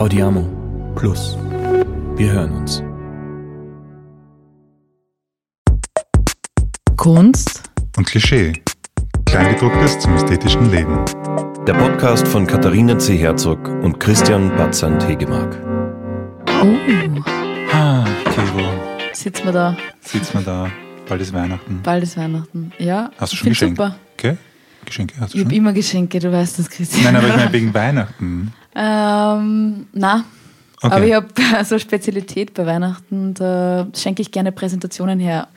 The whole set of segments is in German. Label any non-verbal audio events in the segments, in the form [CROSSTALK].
Audiamo Plus. Wir hören uns. Kunst und Klischee. Kleingedrucktes zum ästhetischen Leben. Der Podcast von Katharina C. Herzog und Christian Batzand Hegemark. Oh, Ah, Kiro, sitzen wir da. sitzt man da. Bald ist Weihnachten. Bald ist Weihnachten. Ja, Hast du schon find's Geschenke? super. Okay? Geschenke hast du Ich habe immer Geschenke, du weißt das, Christian. Nein, aber ich meine wegen Weihnachten. ähm, na, Okay. aber ich habe [LAUGHS] so eine Spezialität bei Weihnachten, da schenke ich gerne Präsentationen her.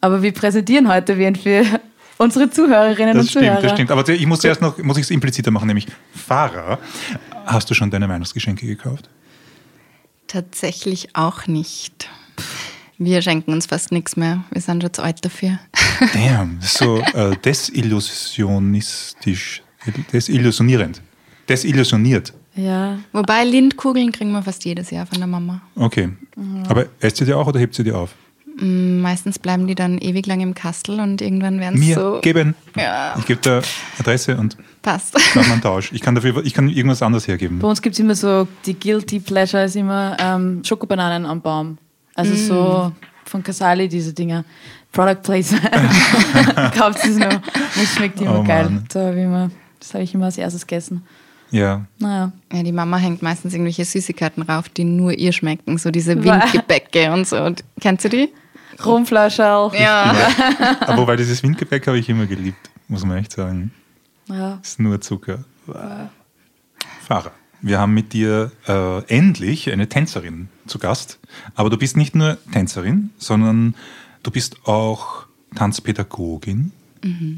Aber wir präsentieren heute wen für [LAUGHS] unsere Zuhörerinnen Das und stimmt, Zuhörer. das stimmt. Aber ich muss zuerst noch, muss ich es impliziter machen, nämlich Fahrer. Hast du schon deine Weihnachtsgeschenke gekauft? Tatsächlich auch nicht. Wir schenken uns fast nichts mehr. Wir sind schon zu alt dafür. [LAUGHS] Damn, so äh, desillusionistisch, desillusionierend. Desillusioniert. Ja, Wobei Lindkugeln kriegen wir fast jedes Jahr von der Mama. Okay. Aber esst ihr die auch oder hebt sie die auf? Mm, Meistens bleiben die dann ewig lang im Kastel und irgendwann werden Mir sie so. geben. Ja. Ich gebe da Adresse und Passt. [LAUGHS] wir einen Tausch. Ich kann dafür, ich kann irgendwas anderes hergeben. bei uns gibt es immer so, die Guilty Pleasure ist immer ähm, Schokobananen am Baum. Also so von Casali, diese Dinger. Product Placement. [LAUGHS] Kauft es noch. Das schmeckt immer Oh geil. Mann. Da hab ich immer, das habe ich immer als erstes gegessen. Ja. Naja. Ja, die Mama hängt meistens irgendwelche Süßigkeiten rauf, die nur ihr schmecken. So diese Windgebäcke und so. Und, kennst du die? Rumflascherl. Ja. Aber weil dieses Windgebäck habe ich immer geliebt, muss man echt sagen. Ja. ist nur Zucker. Fahrer. Wir haben mit dir äh, endlich eine Tänzerin zu Gast. Aber du bist nicht nur Tänzerin, sondern du bist auch Tanzpädagogin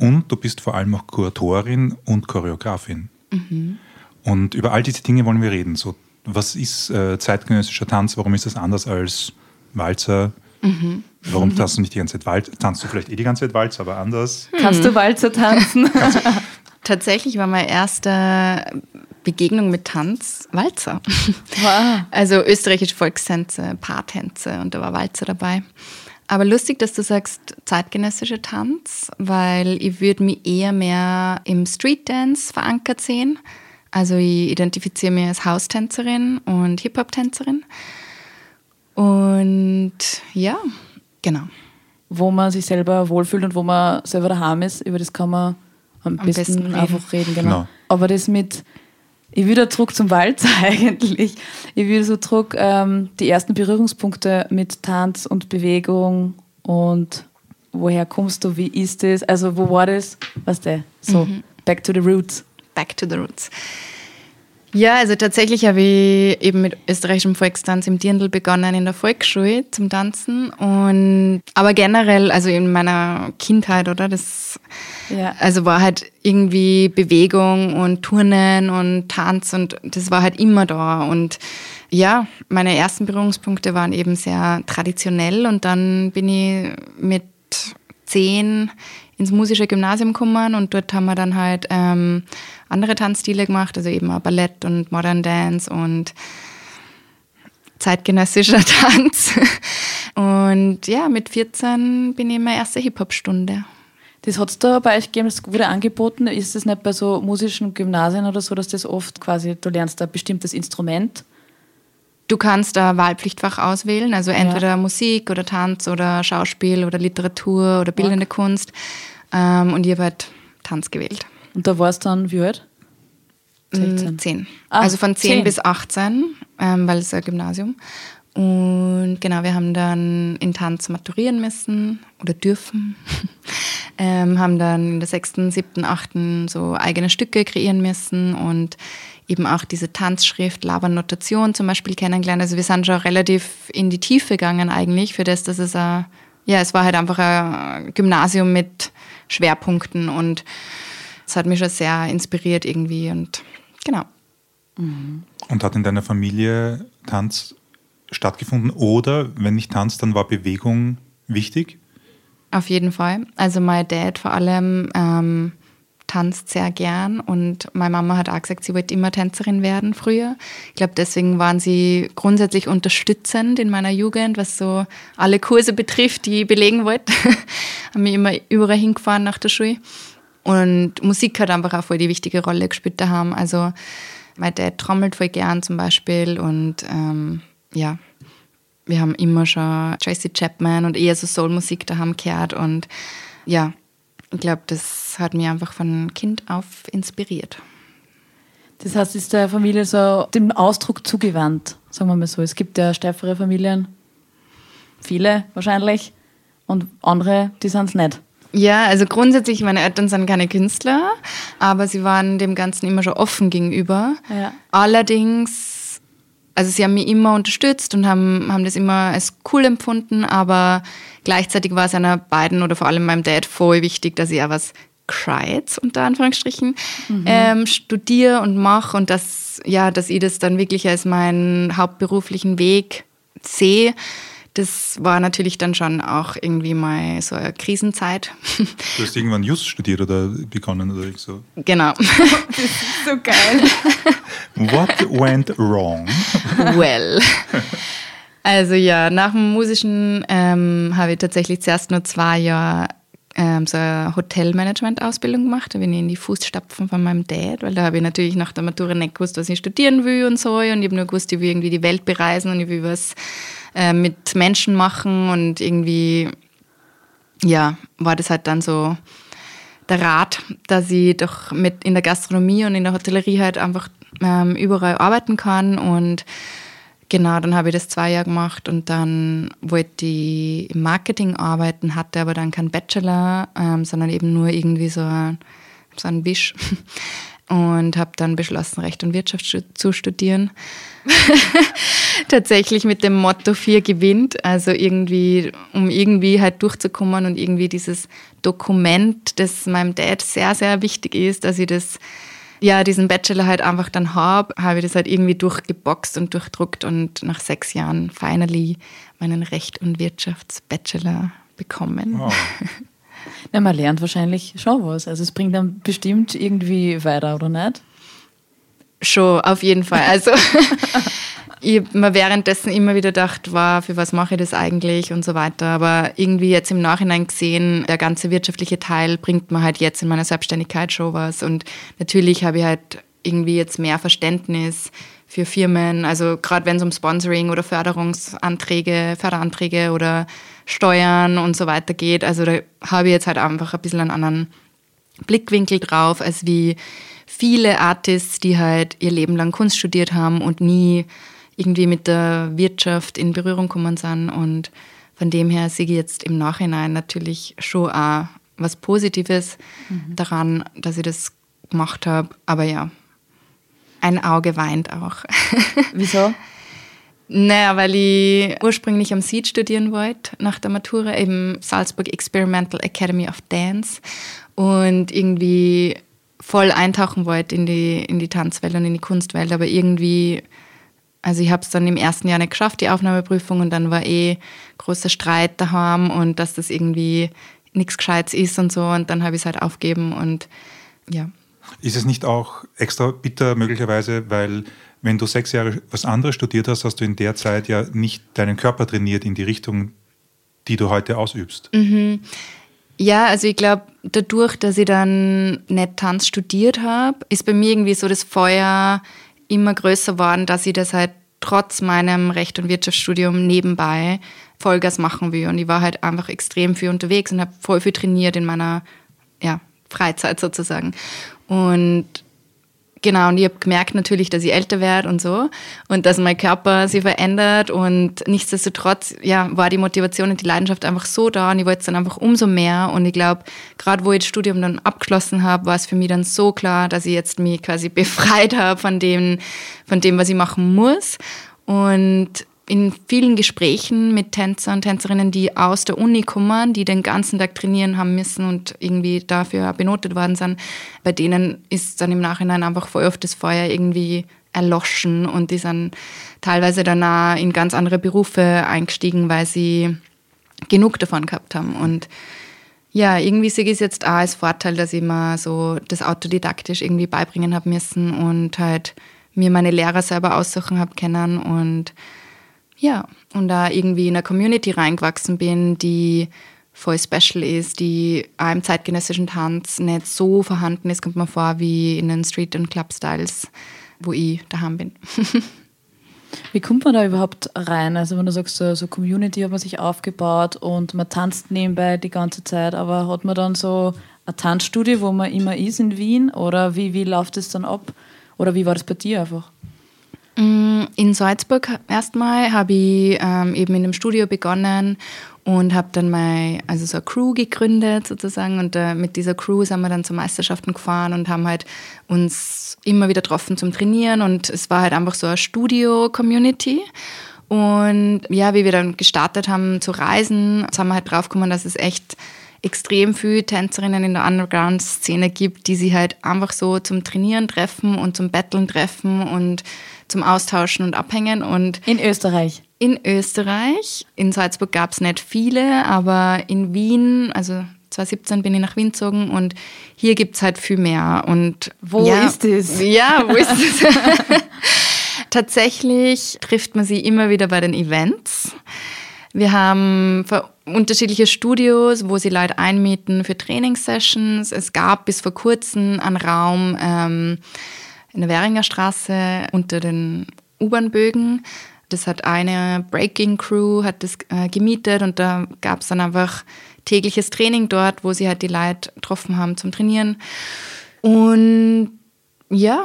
und du bist vor allem auch Kuratorin und Choreografin. Und über all diese Dinge wollen wir reden. So, was ist äh, zeitgenössischer Tanz? Warum ist das anders als Walzer? Warum tanzt du nicht die ganze Zeit Walzer? Tanzt du vielleicht eh die ganze Zeit Walzer, aber anders? Kannst du Walzer tanzen? [LAUGHS] Tatsächlich war meine erste Begegnung mit Tanz Walzer. Wow. [LAUGHS] Also österreichische Volkstänze, Paartänze und da war Walzer dabei. Aber lustig, dass du sagst zeitgenössischer Tanz, weil ich würde mich eher mehr im Streetdance verankert sehen. Also ich identifiziere mich als Haustänzerin und Hip-Hop-Tänzerin. Und ja, genau. wo man sich selber wohlfühlt und wo man selber daheim ist, über das kann man am, Am besten, besten reden. einfach reden. Genau. Genau. Aber das mit, ich will da zurück zum Walzer [LAUGHS] eigentlich. Ich will so zurück ähm, die ersten Berührungspunkte mit Tanz und Bewegung und woher kommst du, wie ist das, also wo war das, was der, so Mhm. back to the roots. Back to the roots. Ja, also tatsächlich habe ich eben mit österreichischem Volkstanz im Dirndl begonnen in der Volksschule zum Tanzen. Und aber generell, also in meiner Kindheit, oder? Das, Ja. also war halt irgendwie Bewegung und Turnen und Tanz und das war halt immer da. Und ja, meine ersten Berührungspunkte waren eben sehr traditionell. Und dann bin ich mit zehn ins musische Gymnasium gekommen und dort haben wir dann halt ähm, andere Tanzstile gemacht, also eben auch Ballett und Modern Dance und zeitgenössischer [LAUGHS] Tanz. Und ja, mit 14 bin ich in meiner ersten Hip-Hop-Stunde. Das hat es da bei euch gegeben, das wurde angeboten. Ist das nicht bei so musischen Gymnasien oder so, dass das oft quasi, du lernst ein bestimmtes Instrument? Du kannst da Wahlpflichtfach auswählen, also entweder Musik oder Tanz oder Schauspiel oder Literatur oder bildende Kunst. Ähm, und ich habe halt Tanz gewählt. Und da war es dann wie alt? 16. Mm, 10. Ah, also von 10, 10. bis 18, ähm, weil es ein Gymnasium. Und genau, wir haben dann in Tanz maturieren müssen oder dürfen. [LAUGHS] ähm, haben dann in der 6., 7., 8. so eigene Stücke kreieren müssen und eben auch diese Tanzschrift, Labernotation zum Beispiel kennengelernt. Also wir sind schon relativ in die Tiefe gegangen eigentlich für das, dass es ein, ja, es war halt einfach ein Gymnasium mit Schwerpunkten und es hat mich schon sehr inspiriert irgendwie und genau. Und hat in deiner Familie Tanz stattgefunden? Oder wenn nicht Tanz, dann war Bewegung wichtig? Auf jeden Fall. Also mein Dad vor allem ähm, tanzt sehr gern und meine Mama hat auch gesagt, sie wollte immer Tänzerin werden früher. Ich glaube, deswegen waren sie grundsätzlich unterstützend in meiner Jugend, was so alle Kurse betrifft, die ich belegen wollte. [LAUGHS] haben mich immer überall hingefahren nach der Schule. Und Musik hat einfach auch voll die wichtige Rolle gespielt daheim. Also Mein Dad trommelt voll gern zum Beispiel und ähm, ja, wir haben immer schon Tracy Chapman und eher so Soulmusik daheim gehört und ja, ich glaube, das hat mich einfach von Kind auf inspiriert. Das heißt, ist der Familie so dem Ausdruck zugewandt, sagen wir mal so. Es gibt ja steifere Familien, viele wahrscheinlich, und andere, die sind es nicht. Ja, also grundsätzlich, meine Eltern sind keine Künstler, aber sie waren dem Ganzen immer schon offen gegenüber. Ja. Allerdings, also sie haben mich immer unterstützt und haben, haben das immer als cool empfunden, aber gleichzeitig war es einer beiden oder vor allem meinem Dad voll wichtig, dass ich auch was Gescheites, unter Anführungsstrichen, ähm, studiere und mache und dass, ja, dass ich das dann wirklich als meinen hauptberuflichen Weg sehe. Das war natürlich dann schon auch irgendwie mal so eine Krisenzeit. Du hast irgendwann Just studiert oder begonnen oder so. genau. [LAUGHS] So geil. What went wrong? well. Also ja, nach dem Musischen ähm, habe ich tatsächlich zuerst nur zwei Jahre ähm, so eine Hotelmanagement-Ausbildung gemacht. Da bin ich in die Fußstapfen von meinem Dad, weil da habe ich natürlich nach der Matura nicht gewusst, was ich studieren will und so. Und ich habe nur gewusst, ich will irgendwie die Welt bereisen und ich will was äh, mit Menschen machen und irgendwie, ja, war das halt dann so der Rat, dass ich doch mit in der Gastronomie und in der Hotellerie halt einfach ähm, überall arbeiten kann und Genau, dann habe ich das zwei Jahre gemacht und dann wollte ich im Marketing arbeiten, hatte aber dann keinen Bachelor, ähm, sondern eben nur irgendwie so ein, so ein Wisch. [LAUGHS] Und habe dann beschlossen, Recht und Wirtschaft zu studieren. [LAUGHS] Tatsächlich mit dem Motto 4 gewinnt, also irgendwie, um irgendwie halt durchzukommen und irgendwie dieses Dokument, das meinem Dad sehr, sehr wichtig ist, dass ich das ja, diesen Bachelor halt einfach dann habe, habe ich das halt irgendwie durchgeboxt und durchdruckt und nach sechs Jahren finally meinen Recht- und Wirtschafts-Bachelor bekommen. Wow. [LAUGHS] Ja, man lernt wahrscheinlich schon was. Also es bringt dann bestimmt irgendwie weiter, oder nicht? Schon, auf jeden Fall. Also [LAUGHS] ich hab mir währenddessen immer wieder gedacht, wow, für was mache ich das eigentlich und so weiter. Aber irgendwie jetzt im Nachhinein gesehen, der ganze wirtschaftliche Teil bringt mir halt jetzt in meiner Selbstständigkeit schon was. Und natürlich habe ich halt irgendwie jetzt mehr Verständnis für Firmen, also gerade wenn es um Sponsoring oder Förderungsanträge, Förderanträge oder Steuern und so weiter geht. Also da habe ich jetzt halt einfach ein bisschen einen anderen Blickwinkel drauf, als wie viele Artists, die halt ihr Leben lang Kunst studiert haben und nie irgendwie mit der Wirtschaft in Berührung gekommen sind. Und von dem her sehe ich jetzt im Nachhinein natürlich schon auch was Positives daran, dass ich das gemacht habe. Aber ja, ein Auge weint auch. [LAUGHS] Wieso? Naja, weil ich ursprünglich am SEED studieren wollte, nach der Matura, eben Salzburg Experimental Academy of Dance. Und irgendwie voll eintauchen wollte in die, in die Tanzwelt und in die Kunstwelt. Aber irgendwie, also ich habe es dann im ersten Jahr nicht geschafft, die Aufnahmeprüfung. Und dann war eh großer Streit daheim und dass das irgendwie nichts Gescheites ist und so. Und dann habe ich es halt aufgeben und ja. Ist es nicht auch extra bitter möglicherweise, weil wenn du sechs Jahre was anderes studiert hast, hast du in der Zeit ja nicht deinen Körper trainiert in die Richtung, die du heute ausübst? Ja, also ich glaube, dadurch, dass ich dann nicht Tanz studiert habe, ist bei mir irgendwie so das Feuer immer größer geworden, dass ich das halt trotz meinem Recht- und Wirtschaftsstudium nebenbei Vollgas machen will. Und ich war halt einfach extrem viel unterwegs und habe voll viel trainiert in meiner ja, Freizeit sozusagen. Und Genau, und ich habe gemerkt natürlich, dass ich älter werde und so und dass mein Körper sich verändert und nichtsdestotrotz ja, war die Motivation und die Leidenschaft einfach so da und ich wollte es dann einfach umso mehr und ich glaube, gerade wo ich das Studium dann abgeschlossen habe, war es für mich dann so klar, dass ich jetzt mich quasi [LAUGHS] befreit habe von dem, von dem, was ich machen muss. Und in vielen Gesprächen mit Tänzern und Tänzerinnen, die aus der Uni kommen, die den ganzen Tag trainieren haben müssen und irgendwie dafür benotet worden sind, bei denen ist dann im Nachhinein einfach voll oft das Feuer irgendwie erloschen und die sind teilweise danach in ganz andere Berufe eingestiegen, weil sie genug davon gehabt haben. Und ja, irgendwie sehe ich es jetzt auch als Vorteil, dass ich mir so das autodidaktisch irgendwie beibringen habe müssen und halt mir meine Lehrer selber aussuchen habe können und ja, und da irgendwie in eine Community reingewachsen bin, die voll special ist, die auch im zeitgenössischen Tanz nicht so vorhanden ist, kommt mir vor, wie in den Street- und Club-Styles, wo ich daheim bin. [LAUGHS] Wie kommt man da überhaupt rein? Also wenn du sagst, so, so Community hat man sich aufgebaut und man tanzt nebenbei die ganze Zeit, aber hat man dann so ein Tanzstudio, wo man immer ist in Wien? Oder wie, wie läuft es dann ab? Oder wie war das bei dir einfach? Mm, in Salzburg erstmal habe ich ähm, eben in einem Studio begonnen und habe dann mal also so eine Crew gegründet sozusagen. Und äh, mit dieser Crew sind wir dann zu Meisterschaften gefahren und haben halt uns immer wieder getroffen zum Trainieren. Und es war halt einfach so eine Studio-Community. Und ja, wie wir dann gestartet haben zu reisen, sind wir halt draufgekommen, dass es echt extrem viele Tänzerinnen in der Underground-Szene gibt, die sich halt einfach so zum Trainieren treffen und zum Betteln treffen und zum Austauschen und Abhängen. Und in Österreich? In Österreich. In Salzburg gab es nicht viele, aber in Wien, also 2017 bin ich nach Wien gezogen und hier gibt es halt viel mehr. Und wo ja, ist es? Ja, wo ist es? [LAUGHS] Tatsächlich trifft man sie immer wieder bei den Events. Wir haben unterschiedliche Studios, wo sie Leute einmieten für Trainingssessions. Es gab bis vor kurzem einen Raum ähm, in der Währinger Straße unter den U-Bahn-Bögen. Das hat eine Breaking Crew hat das äh, gemietet und da gab es dann einfach tägliches Training dort, wo sie halt die Leute getroffen haben zum Trainieren. Und ja,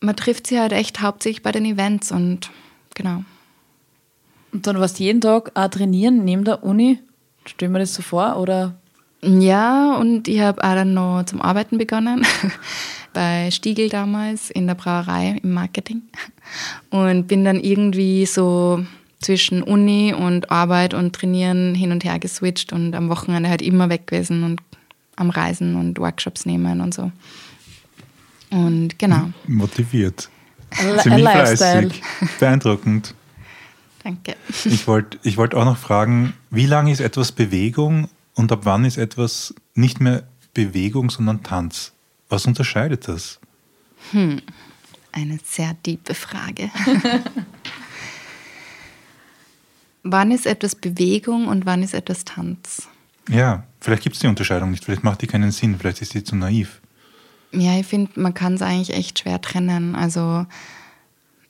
man trifft sie halt echt hauptsächlich bei den Events und genau. Und dann warst du jeden Tag auch trainieren neben der Uni? Stellen wir das so vor? Oder? Ja, und ich habe auch dann noch zum Arbeiten begonnen. [LAUGHS] bei Stiegel damals in der Brauerei im Marketing. Und bin dann irgendwie so zwischen Uni und Arbeit und Trainieren hin und her geswitcht und am Wochenende halt immer weg gewesen und am Reisen und Workshops nehmen und so. Und genau. Motiviert. Ziemlich fleißig. Beeindruckend. Danke. Ich wollte ich wollt auch noch fragen, wie lange ist etwas Bewegung und ab wann ist etwas nicht mehr Bewegung, sondern Tanz? Was unterscheidet das? Hm, eine sehr tiefe Frage. [LAUGHS] wann ist etwas Bewegung und wann ist etwas Tanz? Ja, vielleicht gibt es die Unterscheidung nicht, vielleicht macht die keinen Sinn, vielleicht ist sie zu naiv. Ja, ich finde, man kann es eigentlich echt schwer trennen. Also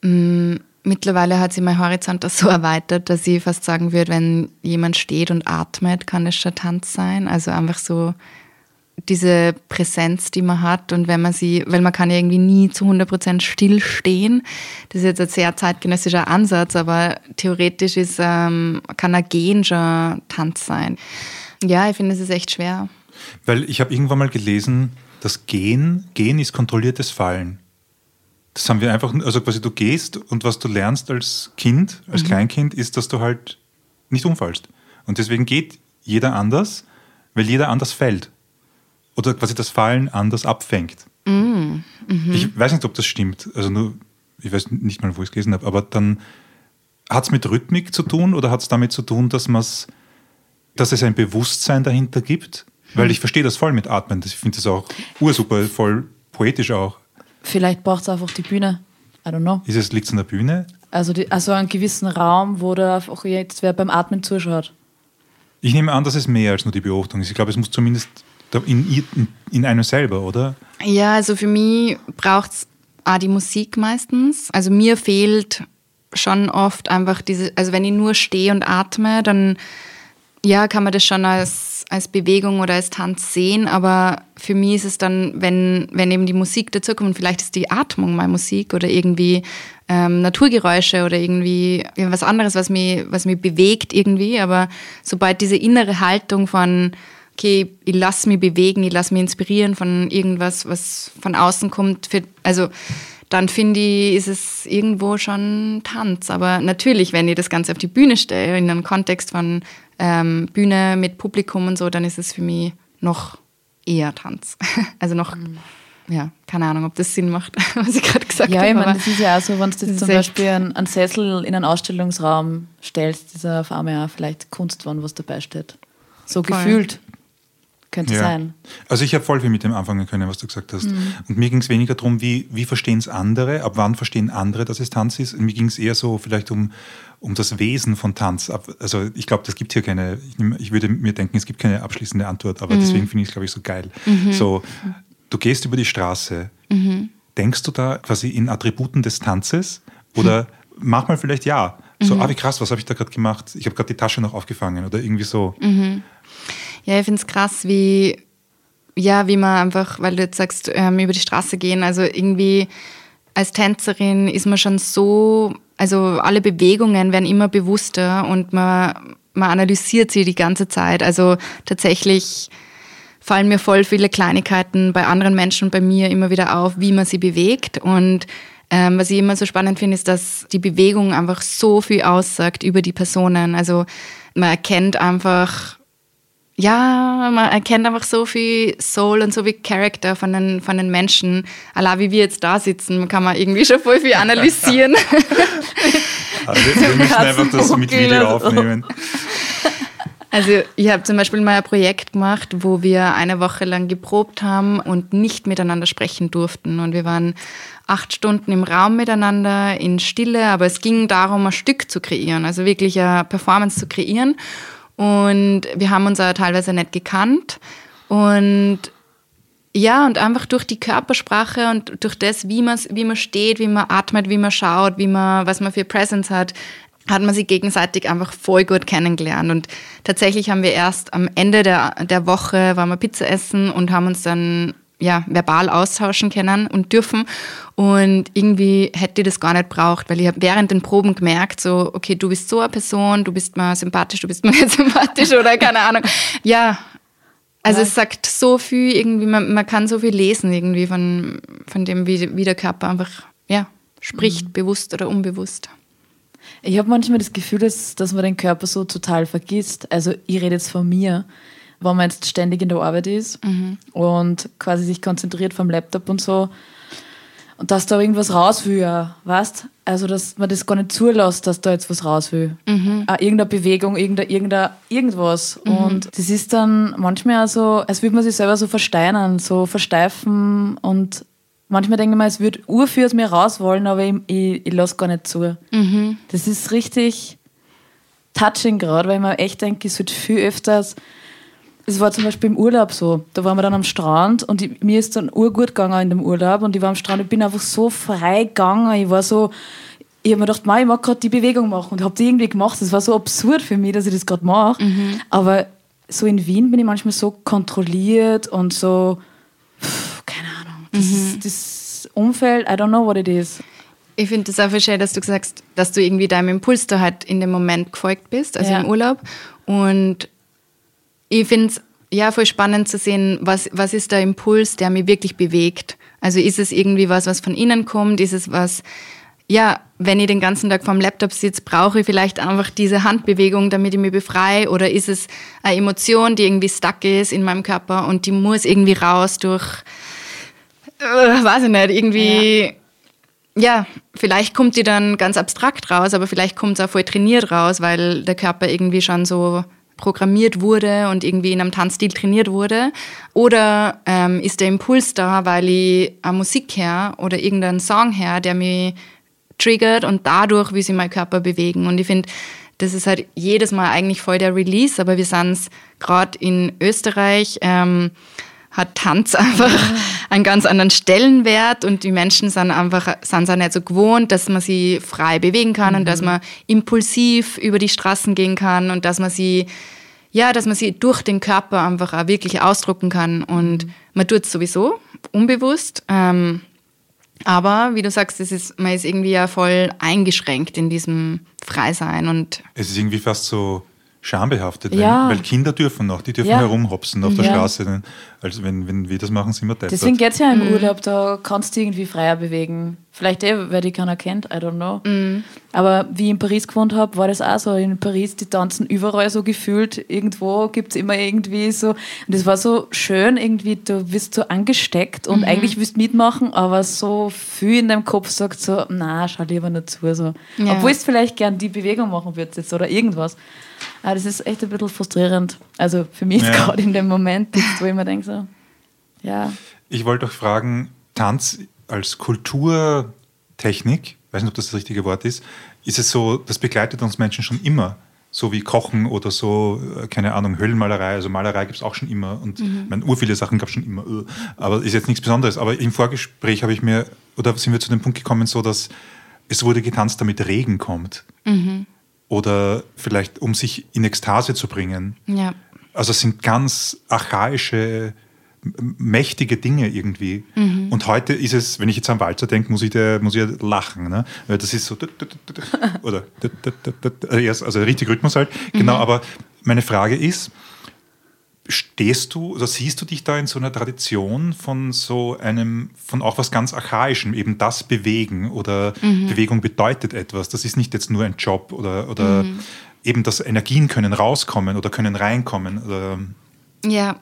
mh, mm, Mittlerweile hat sich mein Horizont so erweitert, dass ich fast sagen würde, wenn jemand steht und atmet, kann es schon Tanz sein. Also einfach so diese Präsenz, die man hat und wenn man sie, weil man kann ja irgendwie nie zu 100% stillstehen. Das ist jetzt ein sehr zeitgenössischer Ansatz, aber theoretisch ist, ähm, kann ein Gehen schon Tanz sein. Ja, ich finde, es ist echt schwer. Weil ich habe irgendwann mal gelesen, dass Gehen, Gehen ist kontrolliertes Fallen. Das haben wir einfach, also quasi du gehst und was du lernst als Kind, als mhm. Kleinkind, ist, dass du halt nicht umfallst. Und deswegen geht jeder anders, weil jeder anders fällt. Oder quasi das Fallen anders abfängt. Mhm. Mhm. Ich weiß nicht, ob das stimmt. Also nur, ich weiß nicht mal, wo ich es gelesen habe, aber dann hat es mit Rhythmik zu tun oder hat es damit zu tun, dass, dass es ein Bewusstsein dahinter gibt? Weil ich verstehe das voll mit Atmen. Ich finde das auch ursuper, voll poetisch auch. Vielleicht braucht es einfach die Bühne. I don't know. Ist es, liegt es an der Bühne? Also, die, also einen gewissen Raum, wo da auch jetzt wer beim Atmen zuschaut. Ich nehme an, dass es mehr als nur die Beobachtung ist. Ich glaube, es muss zumindest in, in, in einem selber, oder? Ja, also für mich braucht es auch die Musik meistens. Also mir fehlt schon oft einfach diese, also wenn ich nur stehe und atme, dann ja, kann man das schon als als Bewegung oder als Tanz sehen, aber für mich ist es dann, wenn, wenn eben die Musik dazukommt, vielleicht ist die Atmung mal Musik oder irgendwie ähm, Naturgeräusche oder irgendwie was anderes, was mich, was mich bewegt irgendwie, aber sobald diese innere Haltung von okay, ich lasse mich bewegen, ich lasse mich inspirieren von irgendwas, was von außen kommt, für, also dann finde ich, ist es irgendwo schon Tanz. Aber natürlich, wenn ich das Ganze auf die Bühne stelle, in einem Kontext von ähm, Bühne mit Publikum und so, dann ist es für mich noch eher Tanz. [LAUGHS] also noch, mhm. ja, keine Ahnung, ob das Sinn macht, [LAUGHS] was ich gerade gesagt ja, habe. Ja, ich meine, das ist ja auch so, wenn du jetzt zum Beispiel einen, einen, Sessel in einen Ausstellungsraum stellst, ist ja auf einmal auch vielleicht Kunst, was dabei steht. So Voll. gefühlt. Könnte ja. sein. Also ich habe voll viel mit dem anfangen können, was du gesagt hast. Mhm. Und mir ging es weniger darum, wie, wie verstehen es andere, ab wann verstehen andere, dass es Tanz ist. Und mir ging es eher so vielleicht um, um das Wesen von Tanz. Also ich glaube, das gibt hier keine, ich, würde mir denken, es gibt keine abschließende Antwort, aber mhm. deswegen finde ich es, glaube ich, so geil. Mhm. So, du gehst über die Straße, mhm. denkst du da quasi in Attributen des Tanzes? Oder hm. manchmal vielleicht ja. So, mhm. ah, wie krass, was habe ich da gerade gemacht? Ich habe gerade die Tasche noch aufgefangen oder irgendwie so. Ja, ich finde es krass, wie, ja, wie man einfach, weil du jetzt sagst, ähm, über die Straße gehen, also irgendwie als Tänzerin ist man schon so, also alle Bewegungen werden immer bewusster und man, man analysiert sie die ganze Zeit. Also tatsächlich fallen mir voll viele Kleinigkeiten bei anderen Menschen bei mir immer wieder auf, wie man sie bewegt. Und ähm, was ich immer so spannend finde, ist, dass die Bewegung einfach so viel aussagt über die Personen. Also man erkennt einfach ja, man erkennt einfach so viel Soul und so viel Charakter von den, von den Menschen. Allein wie wir jetzt da sitzen, kann man irgendwie schon voll viel analysieren. [LAUGHS] also wir, wir müssen einfach das mit Video aufnehmen. Also ich habe zum Beispiel mal ein Projekt gemacht, wo wir eine Woche lang geprobt haben und nicht miteinander sprechen durften. Und wir waren acht Stunden im Raum miteinander in Stille, aber es ging darum, ein Stück zu kreieren, also wirklich eine Performance zu kreieren. Und wir haben uns auch teilweise nicht gekannt. Und ja, und einfach durch die Körpersprache und durch das, wie man, wie man steht, wie man atmet, wie man schaut, wie man, was man für Presence hat, hat man sich gegenseitig einfach voll gut kennengelernt. Und tatsächlich haben wir erst am Ende der, der Woche, waren wir Pizza essen und haben uns dann ja, verbal austauschen können und dürfen. Und irgendwie hätte ich das gar nicht braucht, weil ich habe während den Proben gemerkt, so, okay, du bist so eine Person, du bist mal sympathisch, du bist mal [LAUGHS] nicht sympathisch oder keine Ahnung. Ja, also es sagt so viel irgendwie, man, man kann so viel lesen irgendwie von, von dem, wie, wie der Körper einfach, ja, spricht, mhm. bewusst oder unbewusst. Ich habe manchmal das Gefühl, dass, dass man den Körper so total vergisst. Also ich rede jetzt von mir wenn man jetzt ständig in der Arbeit ist mhm. und quasi sich konzentriert vom Laptop und so und dass da irgendwas raus will, weißt? Also, dass man das gar nicht zulässt, dass da jetzt was raus will. Mhm. Auch irgendeine Bewegung, irgendein, irgendein, irgendwas. Mhm. Und das ist dann manchmal auch so, als würde man sich selber so versteinern, so versteifen und manchmal denke ich mir, es würde urführ aus mir raus wollen, aber ich, ich, ich lasse gar nicht zu. Mhm. Das ist richtig touching gerade, weil man echt denkt, es wird viel öfters es war zum Beispiel im Urlaub so. Da waren wir dann am Strand und ich, mir ist dann urgut gegangen in dem Urlaub und ich war am Strand. Ich bin einfach so frei gegangen. Ich war so, ich habe mir gedacht, ich mag gerade die Bewegung machen und habe die irgendwie gemacht. Das war so absurd für mich, dass ich das gerade mache. Mhm. Aber so in Wien bin ich manchmal so kontrolliert und so, pff, keine Ahnung. Das, mhm. das Umfeld, I don't know what it is. Ich finde es einfach schön, dass du sagst, dass du irgendwie deinem Impuls da halt in dem Moment gefolgt bist, also ja. im Urlaub. Und ich finde es ja voll spannend zu sehen, was, was ist der Impuls, der mich wirklich bewegt. Also ist es irgendwie was, was von innen kommt? Ist es was, ja, wenn ich den ganzen Tag vorm Laptop sitze, brauche ich vielleicht einfach diese Handbewegung, damit ich mich befreie? Oder ist es eine Emotion, die irgendwie stuck ist in meinem Körper und die muss irgendwie raus durch, äh, weiß ich nicht, irgendwie, ja. ja. vielleicht kommt die dann ganz abstrakt raus, aber vielleicht kommt es auch voll trainiert raus, weil der Körper irgendwie schon so programmiert wurde und irgendwie in einem Tanzstil trainiert wurde? Oder ähm, ist der Impuls da, weil ich eine Musik her oder irgendeinen Song her, der mich triggert und dadurch, wie sich mein Körper bewegen? Und ich finde, das ist halt jedes Mal eigentlich voll der Release, aber wir sind es gerade in Österreich. Ähm, hat Tanz [LAUGHS] einfach einen ganz anderen Stellenwert und die Menschen sind einfach sind auch nicht so gewohnt, dass man sie frei bewegen kann mhm. und dass mhm. man impulsiv über die Straßen gehen kann und dass man sie ja, dass man sie durch den Körper einfach auch wirklich ausdrucken kann und mhm. man tut es sowieso unbewusst. Ähm, aber wie du sagst, es ist, man ist irgendwie ja voll eingeschränkt in diesem Freisein und es ist irgendwie fast so schambehaftet, ja. weil, weil, Kinder dürfen noch, die dürfen ja. herumhopsen auf der ja. Straße. Also wenn, wenn wir das machen, sind wir deppert. Deswegen geht es ja im mhm. Urlaub, da kannst du irgendwie freier bewegen. Vielleicht eh, weil die keiner kennt, I don't know. Mhm. Aber wie ich in Paris gewohnt habe, war das auch so. In Paris, die tanzen überall so gefühlt. Irgendwo gibt es immer irgendwie so. Und das war so schön, irgendwie, du wirst so angesteckt und mhm. eigentlich willst mitmachen, aber so viel in deinem Kopf sagt so, na, schau lieber nicht zu. So. Obwohl du vielleicht gern die Bewegung machen würdest oder irgendwas. Aber das ist echt ein bisschen frustrierend. Also für mich ja. gerade in dem Moment, wo ich mir denke, so, ja. Ich wollte auch fragen, Tanz als Kulturtechnik, weiß nicht, ob das das richtige Wort ist, ist es so, das begleitet uns Menschen schon immer so wie Kochen oder so, äh, keine Ahnung, Höhlenmalerei, also Malerei gibt es auch schon immer und mhm. meine, ur viele Sachen gab es schon immer, äh, aber ist jetzt nichts Besonderes. Aber im Vorgespräch habe ich mir oder sind wir zu dem Punkt gekommen, so dass es wurde getanzt, damit Regen kommt? Mhm. Oder vielleicht, um sich in Ekstase zu bringen. Ja. Also es sind ganz archaische, mächtige Dinge irgendwie. Und heute ist es, wenn ich jetzt an Walzer denke, muss ich, der, muss ich lachen. Ne? Weil das ist so. Oder. Also richtig Rhythmus halt. Genau, aber meine Frage ist, stehst du oder siehst du dich da in so einer Tradition von so einem, von auch was ganz Archaischem, eben das Bewegen oder Bewegung bedeutet etwas. Das ist nicht jetzt nur ein Job oder, oder eben, dass Energien können rauskommen oder können reinkommen. Oder, Ja.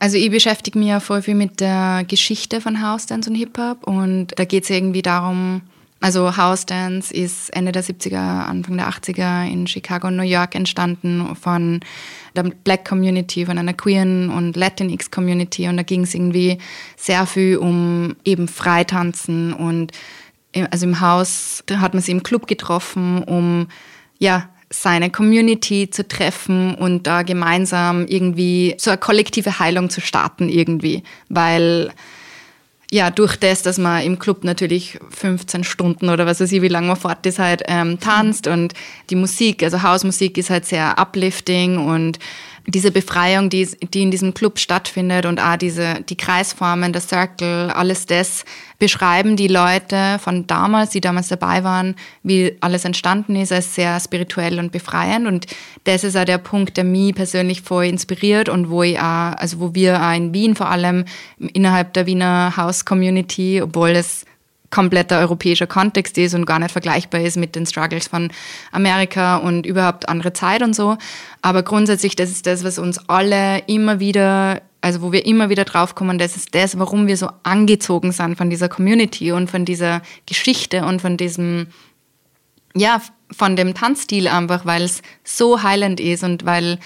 Also ich beschäftige mich ja voll viel mit der Geschichte von House Dance und Hip-Hop und da geht es irgendwie darum, also House Dance ist Ende der 70er, Anfang der 80er in Chicago und New York entstanden von der Black Community, von einer queeren und Latinx Community und da ging es irgendwie sehr viel um eben Freitanzen und also im Haus hat man sich im Club getroffen, um ja seine Community zu treffen und da gemeinsam irgendwie so eine kollektive Heilung zu starten irgendwie, weil ja, durch das, dass man im Club natürlich 15 Stunden oder was weiß ich, wie lange man fort ist, halt ähm, tanzt und die Musik, also Hausmusik ist halt sehr uplifting und diese Befreiung, die, die in diesem Club stattfindet und auch diese, die Kreisformen, der Circle, alles das beschreiben die Leute von damals, die damals dabei waren, wie alles entstanden ist, als sehr spirituell und befreiend. Und das ist auch der Punkt, der mich persönlich voll inspiriert und wo ich auch, also wo wir auch in Wien vor allem innerhalb der Wiener House Community, obwohl es kompletter europäischer Kontext ist und gar nicht vergleichbar ist mit den Struggles von Amerika und überhaupt andere Zeit und so. Aber grundsätzlich, das ist das, was uns alle immer wieder, also wo wir immer wieder draufkommen, das ist das, warum wir so angezogen sind von dieser Community und von dieser Geschichte und von diesem, ja, von dem Tanzstil einfach, weil es so heilend ist und weil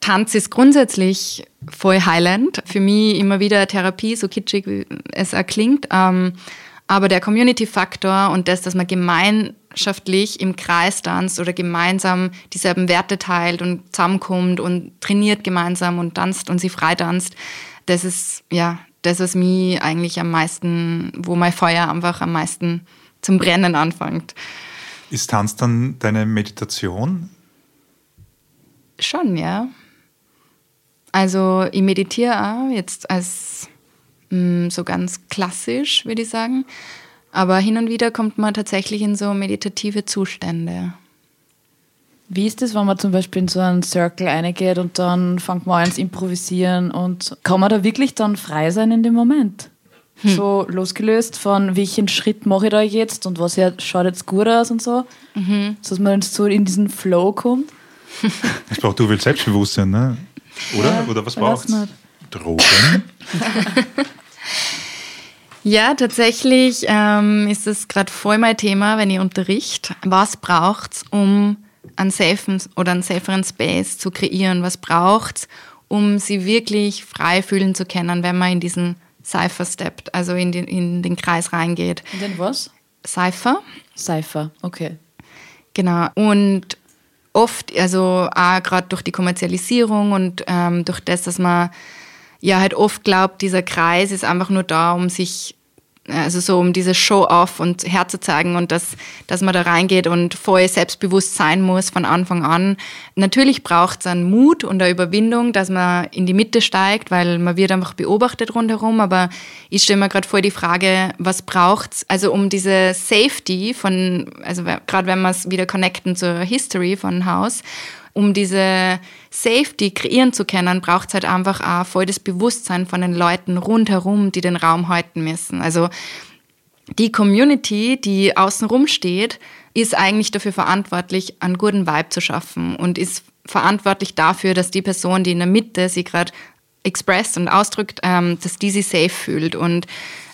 Tanz ist grundsätzlich voll heilend. Für mich immer wieder Therapie, so kitschig wie es auch klingt. Ähm, aber der Community-Faktor und das, dass man gemeinschaftlich im Kreis tanzt oder gemeinsam dieselben Werte teilt und zusammenkommt und trainiert gemeinsam und tanzt und sie frei tanzt, das ist ja das, was mich eigentlich am meisten, wo mein Feuer einfach am meisten zum Brennen anfängt. ist Tanz dann deine Meditation? Schon, ja. Also ich meditiere auch jetzt als so ganz klassisch, würde ich sagen. Aber hin und wieder kommt man tatsächlich in so meditative Zustände. Wie ist das, wenn man zum Beispiel in so einen Circle reingeht und dann fängt man an zu improvisieren und kann man da wirklich dann frei sein in dem Moment? So losgelöst von welchen Schritt mache ich da jetzt und was ja- schaut jetzt gut aus und so, so dass man dann so in diesen Flow kommt. Es braucht du viel Selbstbewusstsein, ne? Oder? Ja, Oder was weiß braucht nicht. Drogen? [LAUGHS] Ja, tatsächlich ähm, ist es gerade voll mein Thema, wenn ich unterrichte. Was braucht's, um einen safen oder einen saferen Space zu kreieren? Was braucht's, um sie wirklich frei fühlen zu können, wenn man in diesen Cypher steppt, also in den, in den Kreis reingeht? Und dann was? Cypher, Cypher, okay. Genau. Und oft, also auch gerade durch die Kommerzialisierung und ähm, durch das, dass man ja halt oft glaubt, dieser Kreis ist einfach nur da, um sich, also so um diese Show-off und herzuzeigen und dass, dass man da reingeht und voll selbstbewusst sein muss von Anfang an. Natürlich braucht es einen Mut und eine Überwindung, dass man in die Mitte steigt, weil man wird einfach beobachtet rundherum. Aber ich stelle mir gerade vor die Frage, was braucht's, also um diese Safety von, also gerade wenn wir es wieder connecten zur History von Haus, um diese Safety kreieren zu können, braucht es halt einfach auch voll das Bewusstsein von den Leuten rundherum, die den Raum halten müssen. Also die Community, die außenrum steht, ist eigentlich dafür verantwortlich, einen guten Vibe zu schaffen und ist verantwortlich dafür, dass die Person, die in der Mitte sie gerade expresst und ausdrückt, ähm, dass die sich safe fühlt. Und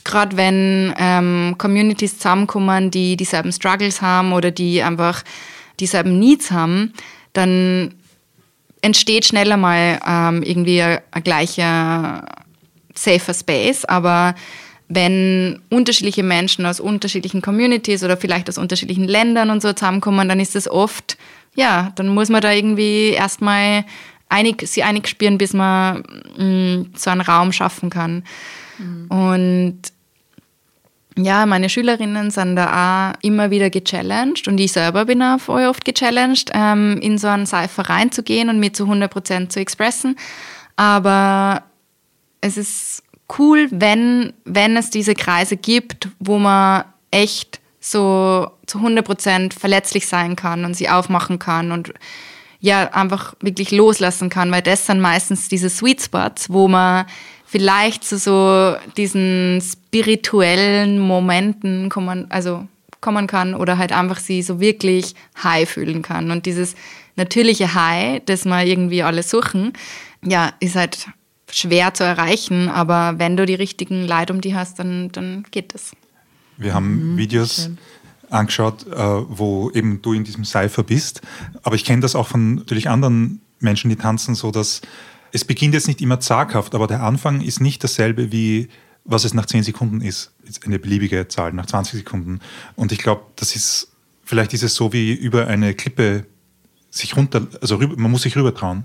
gerade wenn ähm, Communities zusammenkommen, die dieselben Struggles haben oder die einfach dieselben Needs haben, dann entsteht schneller mal ähm, irgendwie ein, ein gleicher safer Space, aber wenn unterschiedliche Menschen aus unterschiedlichen Communities oder vielleicht aus unterschiedlichen Ländern und so zusammenkommen, dann ist das oft, ja, dann muss man da irgendwie erstmal einig, sie einig spüren, bis man mh, so einen Raum schaffen kann. Und ja, meine Schülerinnen sind da auch immer wieder gechallenged und ich selber bin auch voll oft gechallenged, ähm, in so einen Cypher reinzugehen und mich zu 100% zu expressen. Aber es ist cool, wenn, wenn es diese Kreise gibt, wo man echt so zu 100% verletzlich sein kann und sie aufmachen kann und ja, einfach wirklich loslassen kann, weil das sind meistens diese Sweet Spots, wo man vielleicht zu so diesen spirituellen Momenten kommen, also kommen kann oder halt einfach sie so wirklich high fühlen kann. Und dieses natürliche High, das wir irgendwie alle suchen, ja, ist halt schwer zu erreichen, aber wenn du die richtigen Leute um die hast, dann, dann geht es. Wir haben mhm, Videos schön. angeschaut, äh, wo eben du in diesem Cypher bist, aber ich kenne das auch von natürlich anderen Menschen, die tanzen, so dass es beginnt jetzt nicht immer zaghaft, aber der Anfang ist nicht dasselbe wie was es nach 10 Sekunden ist. Ist eine beliebige Zahl, nach 20 Sekunden. Und ich glaube, das ist, vielleicht ist es so wie über eine Klippe sich runter, also rüber, man muss sich rüber trauen.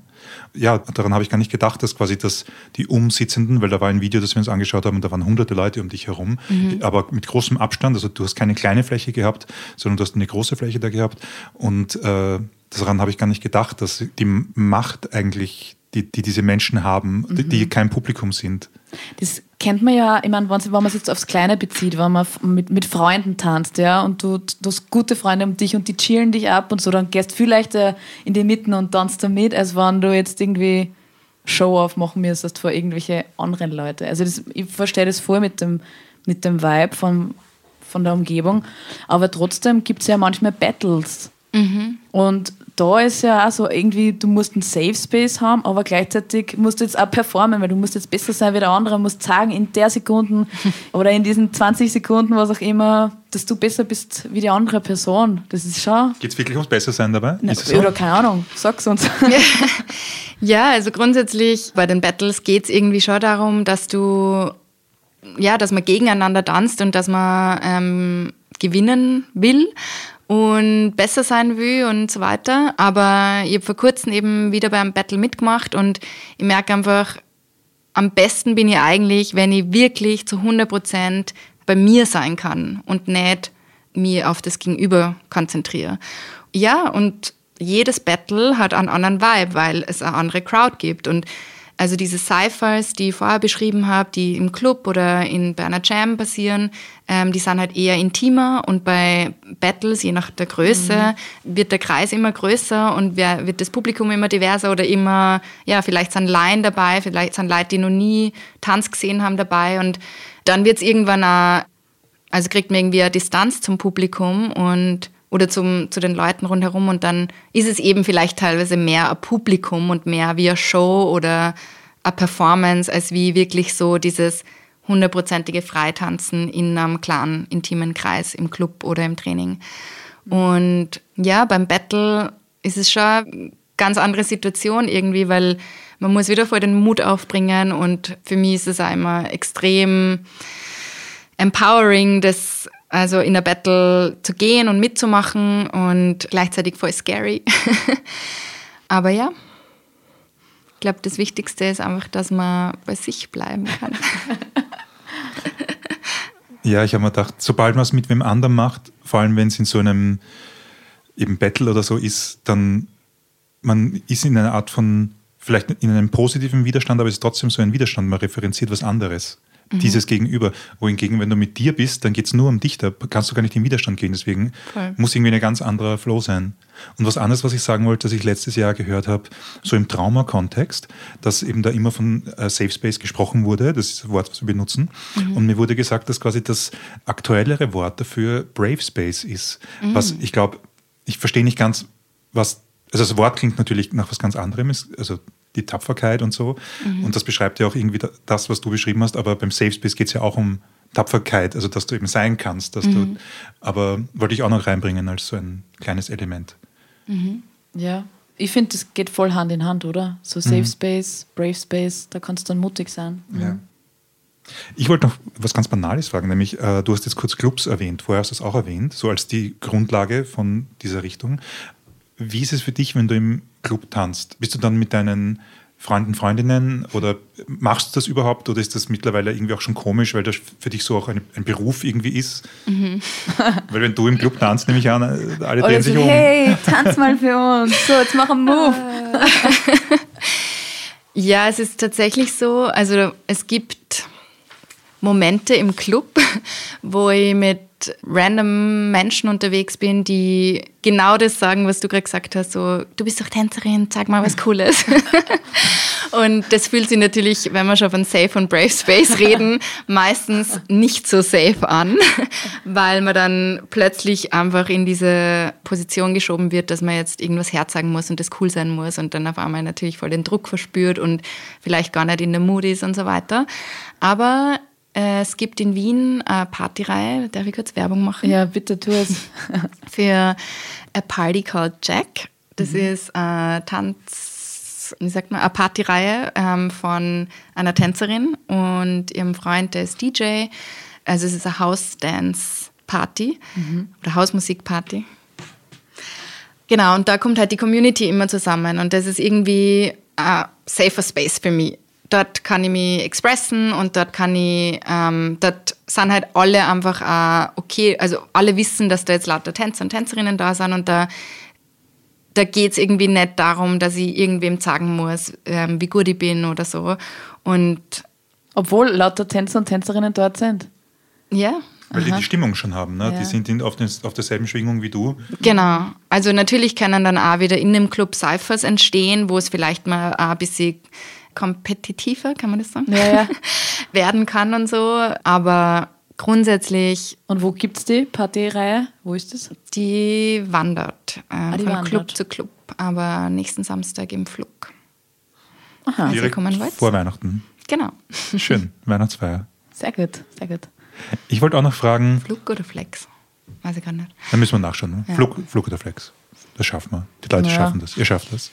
Ja, daran habe ich gar nicht gedacht, dass quasi das, die Umsitzenden, weil da war ein Video, das wir uns angeschaut haben, und da waren hunderte Leute um dich herum, mhm. aber mit großem Abstand, also du hast keine kleine Fläche gehabt, sondern du hast eine große Fläche da gehabt und äh, daran habe ich gar nicht gedacht, dass die Macht eigentlich, die, die diese Menschen haben, mhm. die, die kein Publikum sind. Das kennt man ja, ich meine, wenn man es jetzt aufs Kleine bezieht, wenn man mit, mit Freunden tanzt, ja, und du, du hast gute Freunde um dich und die chillen dich ab und so, dann gehst du viel leichter in die Mitten und tanzt damit, als wenn du jetzt irgendwie Show-off machen müsstest vor irgendwelche anderen Leute. Also das, ich verstehe das voll mit dem, mit dem Vibe von, von der Umgebung, aber trotzdem gibt es ja manchmal Battles. Mhm. Und da ist ja auch so irgendwie, du musst einen Safe Space haben, aber gleichzeitig musst du jetzt auch performen, weil du musst jetzt besser sein wie der andere, musst sagen in der Sekunde [LAUGHS] oder in diesen 20 Sekunden, was auch immer, dass du besser bist wie die andere Person. Das ist schon. Geht es wirklich ums Bessersein dabei? Na, so? Oder keine Ahnung, sag's uns. [LAUGHS] ja, also grundsätzlich bei den Battles geht es irgendwie schon darum, dass du, ja, dass man gegeneinander tanzt und dass man ähm, gewinnen will und besser sein will und so weiter. Aber ich habe vor kurzem eben wieder beim Battle mitgemacht und ich merke einfach, am besten bin ich eigentlich, wenn ich wirklich zu 100 Prozent bei mir sein kann und nicht mir auf das Gegenüber konzentriere. Ja, und jedes Battle hat einen anderen Vibe, weil es eine andere Crowd gibt und also diese Cyphers, die ich vorher beschrieben habe, die im Club oder in, bei einer Jam passieren, ähm, die sind halt eher intimer und bei Battles, je nach der Größe, mhm. wird der Kreis immer größer und wer, wird das Publikum immer diverser oder immer, ja, vielleicht sind Laien dabei, vielleicht sind Leute, die noch nie Tanz gesehen haben dabei und dann wird es irgendwann auch, also kriegt man irgendwie eine Distanz zum Publikum und oder zum, zu den Leuten rundherum und dann ist es eben vielleicht teilweise mehr ein Publikum und mehr wie eine Show oder eine Performance, als wie wirklich so dieses hundertprozentige Freitanzen in einem kleinen, intimen Kreis im Club oder im Training. Und ja, beim Battle ist es schon eine ganz andere Situation irgendwie, weil man muss wieder voll den Mut aufbringen und für mich ist es auch immer extrem empowering, das also in der Battle zu gehen und mitzumachen und gleichzeitig voll scary. [LAUGHS] Aber ja, ich glaube, das Wichtigste ist einfach, dass man bei sich bleiben kann. [LAUGHS] ja, ich habe mir gedacht, sobald man es mit wem anderem macht, vor allem wenn es in so einem eben Battle oder so ist, dann man ist in einer Art von, vielleicht in einem positiven Widerstand, aber es ist trotzdem so ein Widerstand, man referenziert was anderes mhm. dieses Gegenüber. Wohingegen, wenn du mit dir bist, dann geht es nur um dich, da kannst du gar nicht in Widerstand gehen. Deswegen Voll. muss irgendwie ein ganz anderer Flow sein. Und was anderes, was ich sagen wollte, dass ich letztes Jahr gehört habe, so im Trauma-Kontext, dass eben da immer von äh, Safe Space gesprochen wurde, das ist das Wort, was wir benutzen. Mhm. Und mir wurde gesagt, dass quasi das aktuellere Wort dafür Brave Space ist. Mhm. Was ich glaube, ich verstehe nicht ganz, was also das Wort klingt natürlich nach was ganz anderem, also die Tapferkeit und so. Mhm. Und das beschreibt ja auch irgendwie das, was du beschrieben hast. Aber beim Safe Space geht es ja auch um Tapferkeit, also dass du eben sein kannst. Dass mhm. du, aber wollte ich auch noch reinbringen als so ein kleines Element. Mhm. Ja, ich finde, das geht voll Hand in Hand, oder? So Safe mhm. Space, Brave Space, da kannst du dann mutig sein. Ja. Ich wollte noch was ganz Banales fragen, nämlich äh, du hast jetzt kurz Clubs erwähnt, vorher hast du es auch erwähnt, so als die Grundlage von dieser Richtung. Wie ist es für dich, wenn du im Club tanzt? Bist du dann mit deinen Freunden, Freundinnen oder machst du das überhaupt oder ist das mittlerweile irgendwie auch schon komisch, weil das für dich so auch ein, ein Beruf irgendwie ist? Mhm. weil wenn du im Club tanzt, nehme ich an, alle drehen sich so, um. Hey, tanz mal für uns. So, jetzt mach einen Move. [LAUGHS] ja, es ist tatsächlich so, also es gibt Momente im Club, wo ich mit random Menschen unterwegs bin, die genau das sagen, was du gerade gesagt hast, so, du bist doch Tänzerin, sag mal was [LAUGHS] Cooles. [LAUGHS] und das fühlt sich natürlich, wenn wir schon von Safe und Brave Space [LAUGHS] reden, meistens nicht so safe an, weil man dann plötzlich einfach in diese Position geschoben wird, dass man jetzt irgendwas herzagen muss und das cool sein muss und dann auf einmal natürlich voll den Druck verspürt und vielleicht gar nicht in der Mood ist und so weiter. Aber es gibt in Wien eine Partyreihe, darf ich kurz Werbung machen? Ja, bitte tu es. [LAUGHS] Für A Party Called Jack. Das mhm. ist eine Tanz, wie sagt man, eine Partyreihe ähm, von einer Tänzerin und ihrem Freund, der ist DJ. Also es ist eine House-Dance-Party mhm. oder Hausmusik-Party. Genau, und da kommt halt die Community immer zusammen und das ist irgendwie ein safer Space für mich dort kann ich mich expressen und dort kann ich, ähm, dort sind halt alle einfach äh, okay, also alle wissen, dass da jetzt lauter Tänzer und Tänzerinnen da sind und da, da geht es irgendwie nicht darum, dass ich irgendwem sagen muss, ähm, wie gut ich bin oder so. Und Obwohl lauter Tänzer und Tänzerinnen dort sind. Ja. Weil Aha. die die Stimmung schon haben, ne? Ja. die sind in, auf, den, auf derselben Schwingung wie du. Genau. Also natürlich können dann auch wieder in dem Club Cyphers entstehen, wo es vielleicht mal ein bisschen kompetitiver, kann man das sagen? Ja, ja. [LAUGHS] werden kann und so. Aber grundsätzlich. Und wo gibt es die Partyreihe? Wo ist das? Die wandert. Äh, ah, die von wandert. Club zu Club. Aber nächsten Samstag im Flug. Aha. Also kommen vor Weihnachten. Genau. Schön. [LAUGHS] Weihnachtsfeier. Sehr gut, sehr gut. Ich wollte auch noch fragen. Flug oder Flex? Weiß ich gar nicht. Da müssen wir nachschauen. Ne? Ja. Flug, Flug oder Flex. Das schaffen wir. Die Leute ja. schaffen das. Ihr schafft das.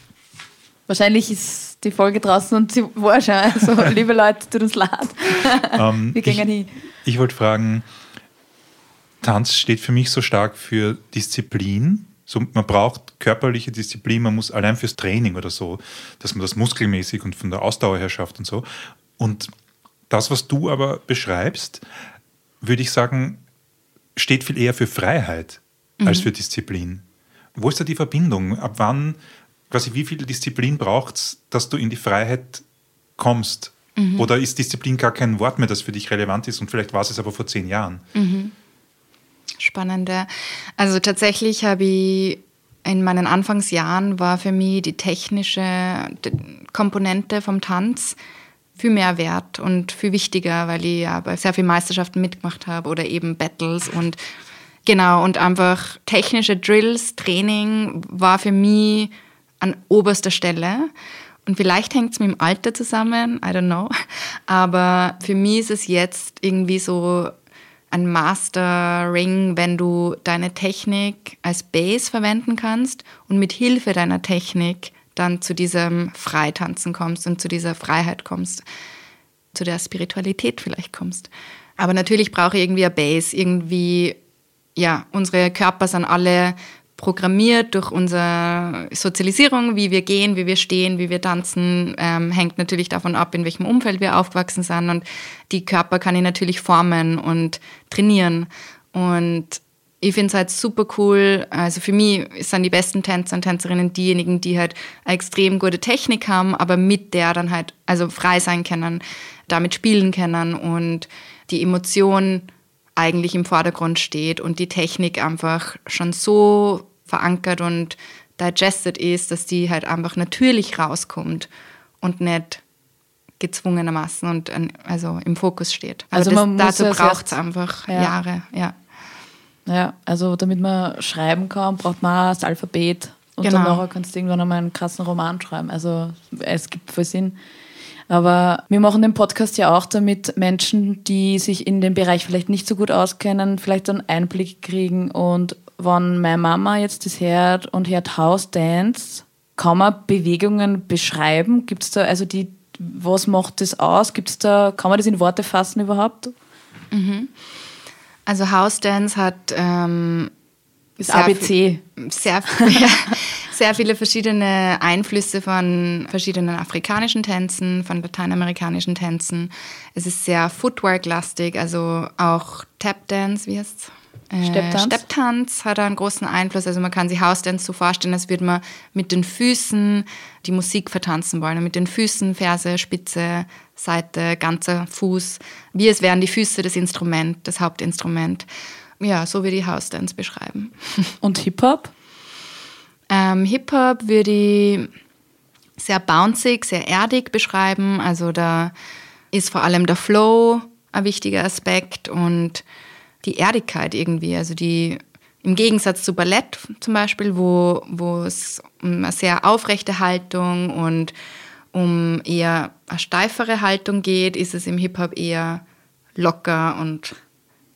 Wahrscheinlich ist die Folge draußen und sie war schon. Also, [LAUGHS] liebe Leute, tut uns leid. Ähm, Wir gehen hin. Ich wollte fragen, Tanz steht für mich so stark für Disziplin. So, man braucht körperliche Disziplin, man muss allein fürs Training oder so, dass man das muskelmäßig und von der Ausdauer her schafft und so. Und das, was du aber beschreibst, würde ich sagen, steht viel eher für Freiheit mhm. als für Disziplin. Wo ist da die Verbindung? Ab wann quasi wie viel Disziplin braucht es, dass du in die Freiheit kommst? Mhm. Oder ist Disziplin gar kein Wort mehr, das für dich relevant ist und vielleicht war es es aber vor zehn Jahren? Mhm. Spannender. Also tatsächlich habe ich in meinen Anfangsjahren war für mich die technische Komponente vom Tanz viel mehr wert und viel wichtiger, weil ich ja bei sehr vielen Meisterschaften mitgemacht habe oder eben Battles und genau und einfach technische Drills, Training war für mich an oberster Stelle. Und vielleicht hängt es mit dem Alter zusammen, I don't know. Aber für mich ist es jetzt irgendwie so ein Master-Ring, wenn du deine Technik als Base verwenden kannst und mit Hilfe deiner Technik dann zu diesem Freitanzen kommst und zu dieser Freiheit kommst, zu der Spiritualität vielleicht kommst. Aber natürlich brauche ich irgendwie eine Base, irgendwie, ja, unsere Körper sind alle programmiert durch unsere Sozialisierung, wie wir gehen, wie wir stehen, wie wir tanzen, ähm, hängt natürlich davon ab, in welchem Umfeld wir aufgewachsen sind. Und die Körper kann ich natürlich formen und trainieren. Und ich finde es halt super cool. Also für mich sind die besten Tänzer und Tänzerinnen diejenigen, die halt eine extrem gute Technik haben, aber mit der dann halt also frei sein können, damit spielen können und die Emotion eigentlich im Vordergrund steht und die Technik einfach schon so verankert und digested ist, dass die halt einfach natürlich rauskommt und nicht gezwungenermaßen und also im Fokus steht. Also, also man das, dazu braucht es einfach ja. Jahre, ja. Ja, also damit man schreiben kann, braucht man das Alphabet und genau. dann kannst du irgendwann einmal einen krassen Roman schreiben. Also es gibt voll Sinn. Aber wir machen den Podcast ja auch, damit Menschen, die sich in dem Bereich vielleicht nicht so gut auskennen, vielleicht einen Einblick kriegen. Und wenn meine Mama jetzt das hört und hört House Dance, kann man Bewegungen beschreiben? Gibt es da, also die, was macht das aus? Gibt's da, kann man das in Worte fassen überhaupt? Mhm. Also House Dance hat ähm, das ABC. Viel, sehr, ja, [LAUGHS] sehr viele verschiedene Einflüsse von verschiedenen afrikanischen Tänzen, von lateinamerikanischen Tänzen. Es ist sehr Footwork-lastig, also auch Tap-Dance, wie heißt äh, Stepptanz? Stepptanz hat einen großen Einfluss. Also man kann sich House-Dance so vorstellen, als würde man mit den Füßen die Musik vertanzen wollen. Mit den Füßen, Ferse, Spitze, Seite, ganzer Fuß. Wie es wären die Füße das Instrument, das Hauptinstrument. Ja, so würde ich House-Dance beschreiben. [LAUGHS] Und Hip-Hop? Ähm, Hip-Hop würde ich sehr bouncig, sehr erdig beschreiben. Also da ist vor allem der Flow ein wichtiger Aspekt und die Erdigkeit irgendwie. Also die im Gegensatz zu Ballett zum Beispiel, wo, wo es um eine sehr aufrechte Haltung und um eher eine steifere Haltung geht, ist es im Hip-Hop eher locker und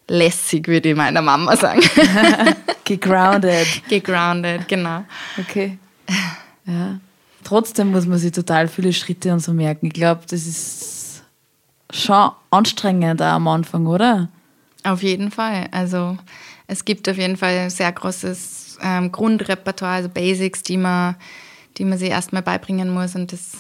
lässig, würde ich meiner Mama sagen. [LAUGHS] Gegrounded. Gegrounded, genau. Okay. Ja. Trotzdem muss man sich total viele Schritte und so merken. Ich glaube, das ist schon anstrengend auch am Anfang, oder? Auf jeden Fall. Also es gibt auf jeden Fall ein sehr großes ähm, Grundrepertoire, also Basics, die man, die man sich erstmal beibringen muss und das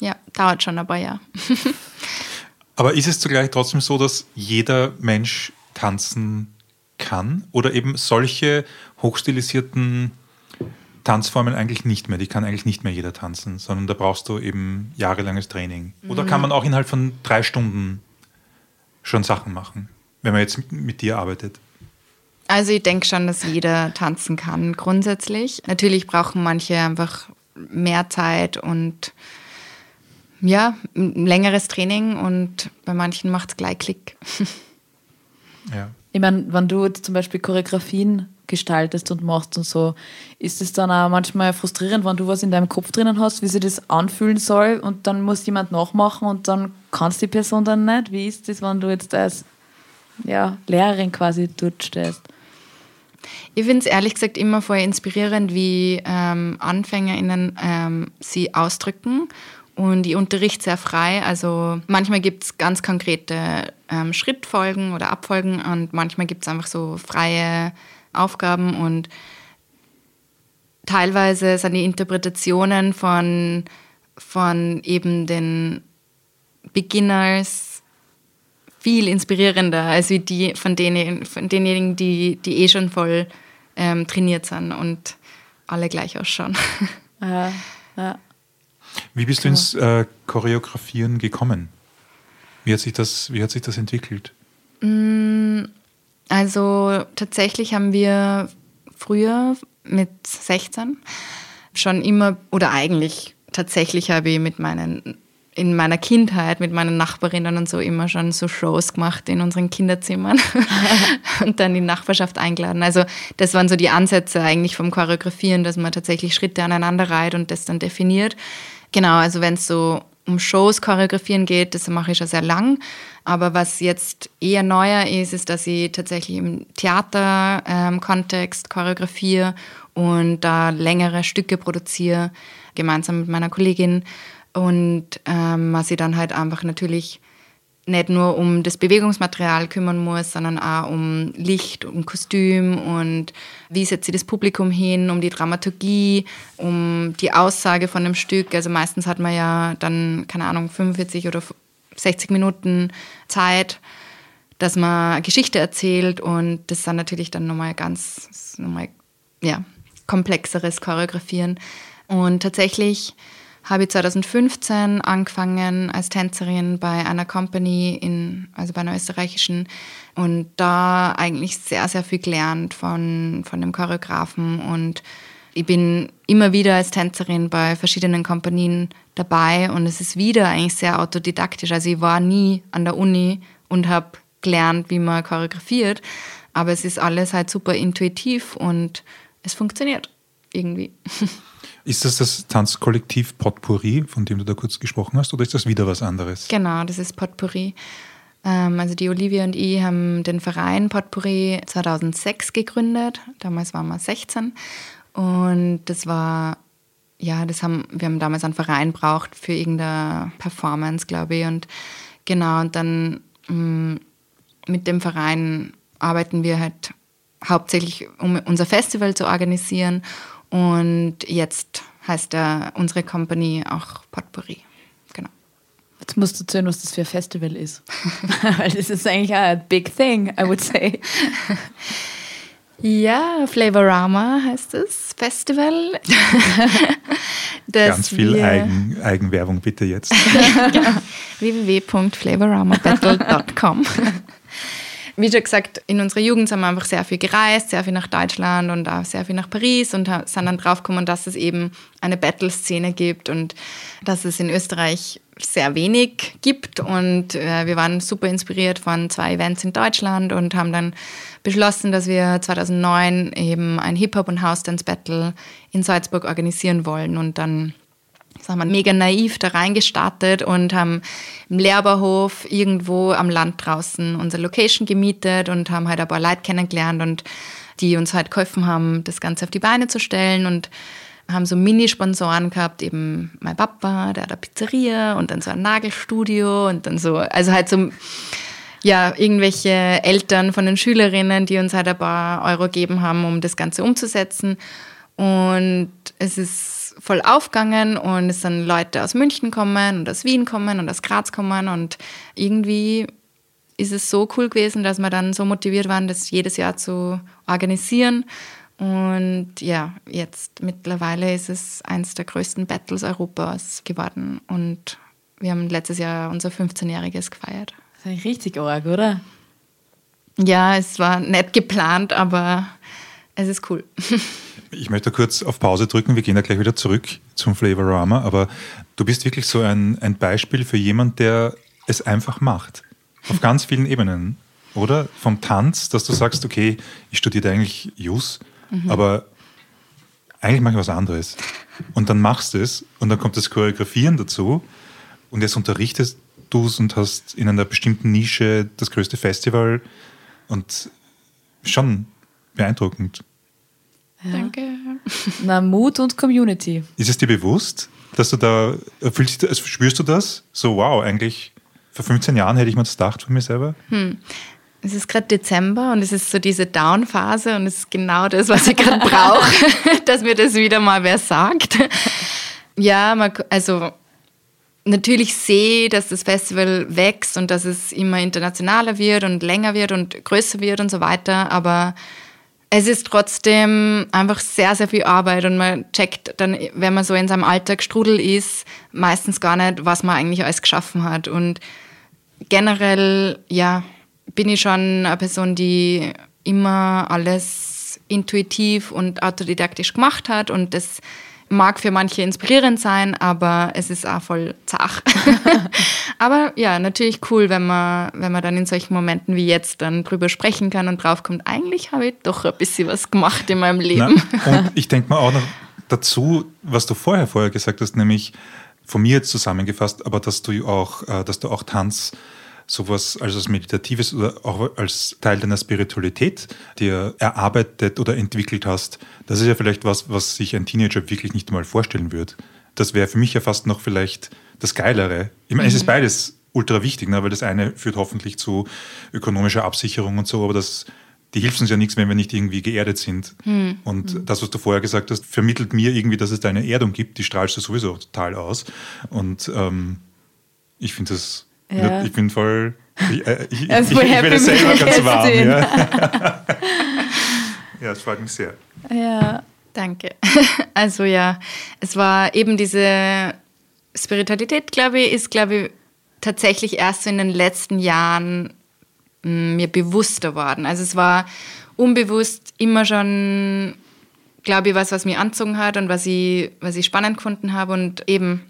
ja, dauert schon ein paar Jahre. [LAUGHS] Aber ist es zugleich trotzdem so, dass jeder Mensch tanzen kann oder eben solche hochstilisierten Tanzformen eigentlich nicht mehr? Die kann eigentlich nicht mehr jeder tanzen, sondern da brauchst du eben jahrelanges Training. Oder kann man auch innerhalb von drei Stunden schon Sachen machen, wenn man jetzt mit dir arbeitet? Also ich denke schon, dass jeder tanzen kann grundsätzlich. Natürlich brauchen manche einfach mehr Zeit und ja, ein längeres Training und bei manchen macht es gleich Klick. [LAUGHS] Ja. Ich meine, wenn du jetzt zum Beispiel Choreografien gestaltest und machst und so, ist es dann auch manchmal frustrierend, wenn du was in deinem Kopf drinnen hast, wie sich das anfühlen soll und dann muss jemand nachmachen und dann kannst die Person dann nicht. Wie ist das, wenn du jetzt als ja, Lehrerin quasi dort stehst? Ich finde es ehrlich gesagt immer voll inspirierend, wie ähm, AnfängerInnen ähm, sie ausdrücken. Und ich unterrichte sehr frei. Also manchmal gibt es ganz konkrete ähm, Schrittfolgen oder Abfolgen und manchmal gibt es einfach so freie Aufgaben und teilweise sind die Interpretationen von, von eben den Beginners viel inspirierender als wie die von, denen, von denjenigen, die, die eh schon voll ähm, trainiert sind und alle gleich ausschauen. [LAUGHS] Ja, ja. Wie bist du ins äh, Choreografieren gekommen? Wie hat sich das, wie hat sich das entwickelt? Also tatsächlich haben wir früher mit 16 schon immer, oder eigentlich tatsächlich habe ich mit meinen, in meiner Kindheit mit meinen Nachbarinnen und so immer schon so Shows gemacht in unseren Kinderzimmern [LAUGHS] und dann die Nachbarschaft eingeladen. Also das waren so die Ansätze eigentlich vom Choreografieren, dass man tatsächlich Schritte aneinander reiht und das dann definiert. Genau, also wenn es so um Shows choreografieren geht, das mache ich schon sehr lang. Aber was jetzt eher neuer ist, ist, dass ich tatsächlich im Theater-Kontext choreografiere und da längere Stücke produziere, gemeinsam mit meiner Kollegin. Und ähm, was ich dann halt einfach natürlich nicht nur um das Bewegungsmaterial kümmern muss, sondern auch um Licht, um Kostüm und wie setze ich das Publikum hin, um die Dramaturgie, um die Aussage von dem Stück. Also meistens hat man ja dann, keine Ahnung, 45 oder 60 Minuten Zeit, dass man Geschichte erzählt und das dann natürlich dann nochmal ganz, nochmal, ja, komplexeres Choreografieren. Und tatsächlich habe ich 2015 angefangen als Tänzerin bei einer Company, in, also bei einer österreichischen, und da eigentlich sehr, sehr viel gelernt von, von dem Choreografen. Und ich bin immer wieder als Tänzerin bei verschiedenen Kompanien dabei und es ist wieder eigentlich sehr autodidaktisch. Also ich war nie an der Uni und habe gelernt, wie man choreografiert, aber es ist alles halt super intuitiv und es funktioniert irgendwie. [LAUGHS] Ist das das Tanzkollektiv Potpourri, von dem du da kurz gesprochen hast, oder ist das wieder was anderes? Genau, das ist Potpourri. Ähm, also die Olivia und ich haben den Verein Potpourri 2006 gegründet. Damals waren wir 16 und das war ja, das haben wir haben damals einen Verein braucht für irgendeine Performance, glaube ich und genau und dann mh, mit dem Verein arbeiten wir halt hauptsächlich um unser Festival zu organisieren Und jetzt heißt er unsere Company auch Potpourri. Genau. Jetzt musst du erzählen, was das für ein Festival ist. [LAUGHS] Weil das ist eigentlich auch ein big thing, I would say. [LAUGHS] Ja, Flavorama heißt es, Festival. [LAUGHS] Ganz viel Eigen, Eigenwerbung bitte jetzt. genau. www.flavoramabattle.com Wie schon gesagt, in unserer Jugend sind wir einfach sehr viel gereist, sehr viel nach Deutschland und auch sehr viel nach Paris und sind dann draufgekommen, dass es eben eine Battle-Szene gibt und dass es in Österreich sehr wenig gibt. Und äh, wir waren super inspiriert von zwei Events in Deutschland und haben dann beschlossen, dass wir 2009 eben ein Hip-Hop- und House-Dance-Battle in Salzburg organisieren wollen. Und dann sind wir mega naiv da reingestartet und haben im Lehrbauhof irgendwo am Land draußen unsere Location gemietet und haben halt ein paar Leute kennengelernt und die uns halt geholfen haben, das Ganze auf die Beine zu stellen und haben so Mini-Sponsoren gehabt, eben mein Papa, der hat eine Pizzeria und dann so ein Nagelstudio und dann so, also halt so, ja, irgendwelche Eltern von den Schülerinnen, die uns halt ein paar Euro gegeben haben, um das Ganze umzusetzen. Und es ist voll aufgegangen und es sind Leute aus München kommen und aus Wien kommen und aus Graz kommen und irgendwie ist es so cool gewesen, dass wir dann so motiviert waren, das jedes Jahr zu organisieren. Und ja, jetzt mittlerweile ist es eines der größten Battles Europas geworden. Und wir haben letztes Jahr unser 15-jähriges gefeiert. Das ist richtig arg, oder? Ja, es war nicht geplant, aber es ist cool. [LAUGHS] Ich möchte kurz auf Pause drücken, wir gehen da gleich wieder zurück zum Flavorama, aber du bist wirklich so ein, ein Beispiel für jemand, der es einfach macht. Auf ganz vielen Ebenen, oder? Vom Tanz, dass du sagst, okay, ich studiere eigentlich Jus, mhm. aber eigentlich mache ich was anderes. Und dann machst du es und dann kommt das Choreografieren dazu und jetzt unterrichtest du es und hast in einer bestimmten Nische das größte Festival und schon beeindruckend. Ja. Danke. [LAUGHS] Na, Mut und Community. Ist es dir bewusst, dass du da, fühlst, also spürst du das? So, wow, eigentlich vor 15 Jahren hätte ich mir das gedacht von mir selber. Hm. Es ist gerade Dezember und es ist so diese Down-Phase und es ist genau das, was ich gerade brauche, [LAUGHS] [LAUGHS] dass mir das wieder mal wer sagt. Ja, man, also natürlich sehe, dass das Festival wächst und dass es immer internationaler wird und länger wird und größer wird und so weiter, aber es ist trotzdem einfach sehr, sehr viel Arbeit und man checkt dann, wenn man so in seinem Alltag Strudel ist, meistens gar nicht, was man eigentlich alles geschaffen hat. Und generell, ja, bin ich schon eine Person, die immer alles intuitiv und autodidaktisch gemacht hat und das mag für manche inspirierend sein, aber es ist auch voll zach. [LAUGHS] aber ja, natürlich cool, wenn man, wenn man dann in solchen Momenten wie jetzt dann drüber sprechen kann und draufkommt, eigentlich habe ich doch ein bisschen was gemacht in meinem Leben. Na, und [LAUGHS] ich denke mal auch noch dazu, was du vorher vorher gesagt hast, nämlich von mir jetzt zusammengefasst, aber dass du auch, äh, dass du auch Tanz sowas als was Meditatives oder auch als Teil deiner Spiritualität dir erarbeitet oder entwickelt hast, das ist ja vielleicht was, was sich ein Teenager wirklich nicht mal vorstellen würde. Das wäre für mich ja fast noch vielleicht das Geilere. Ich meine, mhm. es ist mhm. beides ultra wichtig, ne? weil das eine führt hoffentlich zu ökonomischer Absicherung und so, aber das, die hilft uns ja nichts, wenn wir nicht irgendwie geerdet sind. Mhm. Und mhm. das, was du vorher gesagt hast, vermittelt mir irgendwie, dass es da eine Erdung gibt, die strahlst du sowieso total aus. Und ähm, ich finde das ja. Ich bin voll. Ich, äh, ich, ich, [LAUGHS] ich werde selber ganz warm. Ja. [LAUGHS] ja, es freut mich sehr. Ja, danke. [LAUGHS] Also ja, es war eben diese Spiritualität, glaube ich, ist, glaube ich, tatsächlich erst so in den letzten Jahren mm, mir bewusster worden. Also es war unbewusst immer schon, glaube ich, was, was mich anzogen hat und was ich, was ich spannend gefunden habe und eben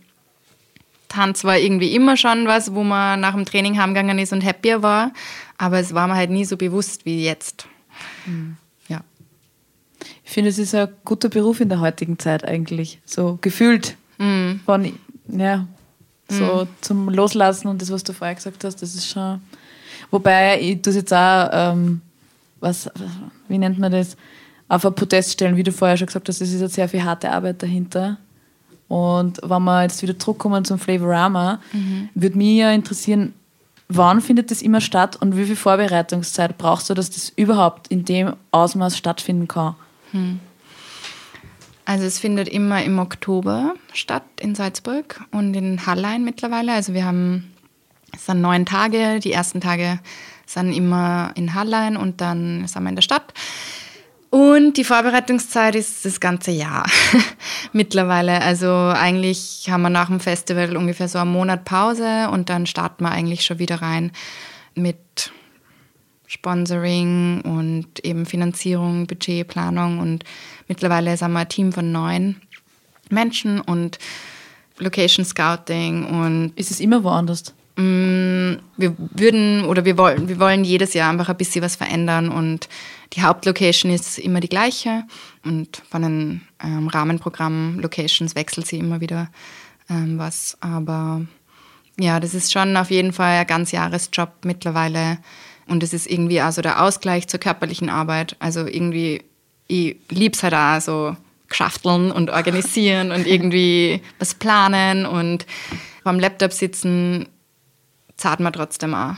Tanz war irgendwie immer schon was, wo man nach dem Training heimgegangen ist und happier war, aber es war mir halt nie so bewusst wie jetzt. Mhm. Ja. Ich finde, es ist ein guter Beruf in der heutigen Zeit eigentlich, so gefühlt mhm. von, ja, so mhm. zum Loslassen und das, was du vorher gesagt hast, das ist schon, wobei ich tue jetzt auch, ähm, was, wie nennt man das, auf ein Podest stellen, wie du vorher schon gesagt hast, es ist jetzt sehr viel harte Arbeit dahinter und wenn wir jetzt wieder zurückkommen zum Flavorama, mhm. würde mich ja interessieren, wann findet das immer statt und wie viel Vorbereitungszeit brauchst du, dass das überhaupt in dem Ausmaß stattfinden kann? Hm. Also es findet immer im Oktober statt in Salzburg und in Hallein mittlerweile. Also wir haben, es sind neun Tage. Die ersten Tage sind immer in Hallein und dann sind wir in der Stadt. Und die Vorbereitungszeit ist das ganze Jahr [LAUGHS] mittlerweile. Also eigentlich haben wir nach dem Festival ungefähr so einen Monat Pause und dann starten wir eigentlich schon wieder rein mit Sponsoring und eben Finanzierung, Budgetplanung und mittlerweile sind wir ein Team von neun Menschen und Location Scouting und ist es immer woanders? Mm, wir würden oder wir wollen, wir wollen jedes Jahr einfach ein bisschen was verändern und die Hauptlocation ist immer die gleiche und von den ähm, Rahmenprogramm-Locations wechselt sie immer wieder ähm, was. Aber ja, das ist schon auf jeden Fall ein ganz Jahresjob mittlerweile und es ist irgendwie also der Ausgleich zur körperlichen Arbeit. Also irgendwie, ich liebe es halt auch so geschafteln und organisieren und [LAUGHS] irgendwie was planen und beim Laptop sitzen zahlt man trotzdem auch.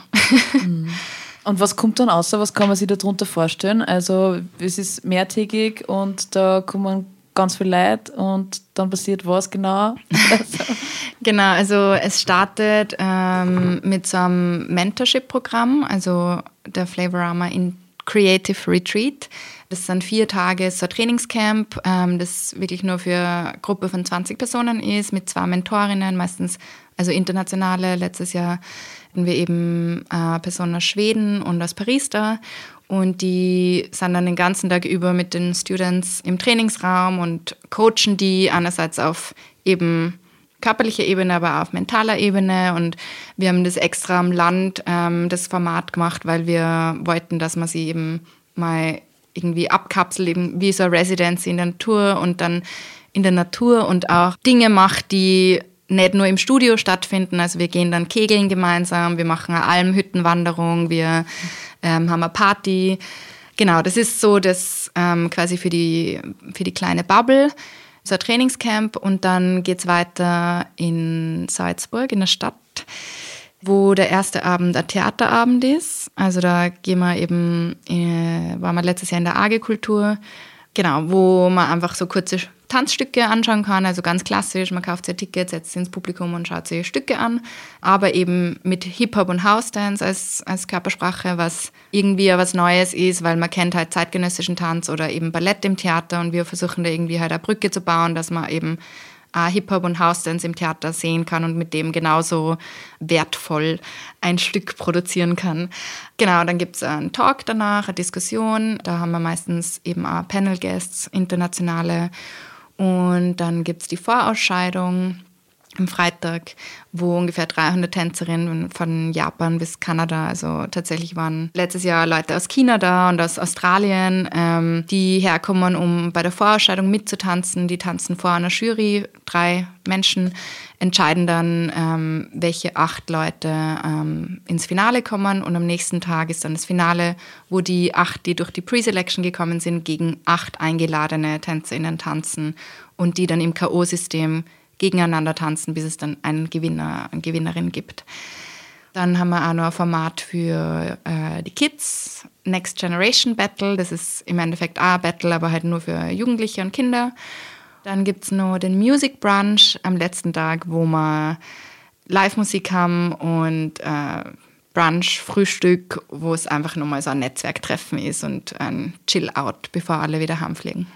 Mhm. [LAUGHS] Und was kommt dann außer? Was kann man sich darunter vorstellen? Also es ist mehrtägig und da kommen ganz viel Leute und dann passiert was genau? [LAUGHS] genau, also es startet ähm, mit so einem Mentorship-Programm, also der Flavorama in Creative Retreat. Das sind vier Tage so ein Trainingscamp, ähm, das wirklich nur für eine Gruppe von 20 Personen ist, mit zwei Mentorinnen, meistens also internationale. Letztes Jahr hatten wir eben äh, Personen aus Schweden und aus Paris da. Und die sind dann den ganzen Tag über mit den Students im Trainingsraum und coachen die einerseits auf eben körperlicher Ebene, aber auch auf mentaler Ebene. Und wir haben das extra am Land, ähm, das Format gemacht, weil wir wollten, dass man sie eben mal irgendwie abkapselt, eben wie so eine Residency in der Natur und dann in der Natur und auch Dinge macht, die nicht nur im Studio stattfinden. Also wir gehen dann kegeln gemeinsam, wir machen eine Almhüttenwanderung, wir ähm, haben eine Party. Genau, das ist so das ähm, quasi für die, für die kleine Bubble, so ein Trainingscamp und dann geht es weiter in Salzburg, in der Stadt, wo der erste Abend ein Theaterabend ist. Also da gehen wir eben, äh, waren wir letztes Jahr in der AG-Kultur, genau, wo man einfach so kurze Tanzstücke anschauen kann, also ganz klassisch, man kauft sich ein Ticket, setzt sich ins Publikum und schaut sich Stücke an, aber eben mit Hip-Hop und House-Dance als, als Körpersprache, was irgendwie was Neues ist, weil man kennt halt zeitgenössischen Tanz oder eben Ballett im Theater und wir versuchen da irgendwie halt eine Brücke zu bauen, dass man eben Hip-Hop und House-Dance im Theater sehen kann und mit dem genauso wertvoll ein Stück produzieren kann. Genau, dann gibt es einen Talk danach, eine Diskussion. Da haben wir meistens eben auch Panel-Guests, internationale und dann gibt es die Vorausscheidung am Freitag, wo ungefähr 300 Tänzerinnen von Japan bis Kanada, also tatsächlich waren letztes Jahr Leute aus China da und aus Australien, ähm, die herkommen, um bei der Vorausscheidung mitzutanzen. Die tanzen vor einer Jury, drei Menschen entscheiden dann, ähm, welche acht Leute ähm, ins Finale kommen und am nächsten Tag ist dann das Finale, wo die acht, die durch die Pre-Selection gekommen sind, gegen acht eingeladene TänzerInnen tanzen und die dann im K.O.-System gegeneinander tanzen, bis es dann einen Gewinner, eine Gewinnerin gibt. Dann haben wir auch noch ein Format für äh, die Kids, Next Generation Battle. Das ist im Endeffekt auch ein Battle, aber halt nur für Jugendliche und Kinder. Dann gibt es noch den Music Brunch am letzten Tag, wo wir Live-Musik haben und äh, Brunch, Frühstück, wo es einfach nochmal so ein Netzwerktreffen ist und ein Chill-Out, bevor alle wieder heimfliegen.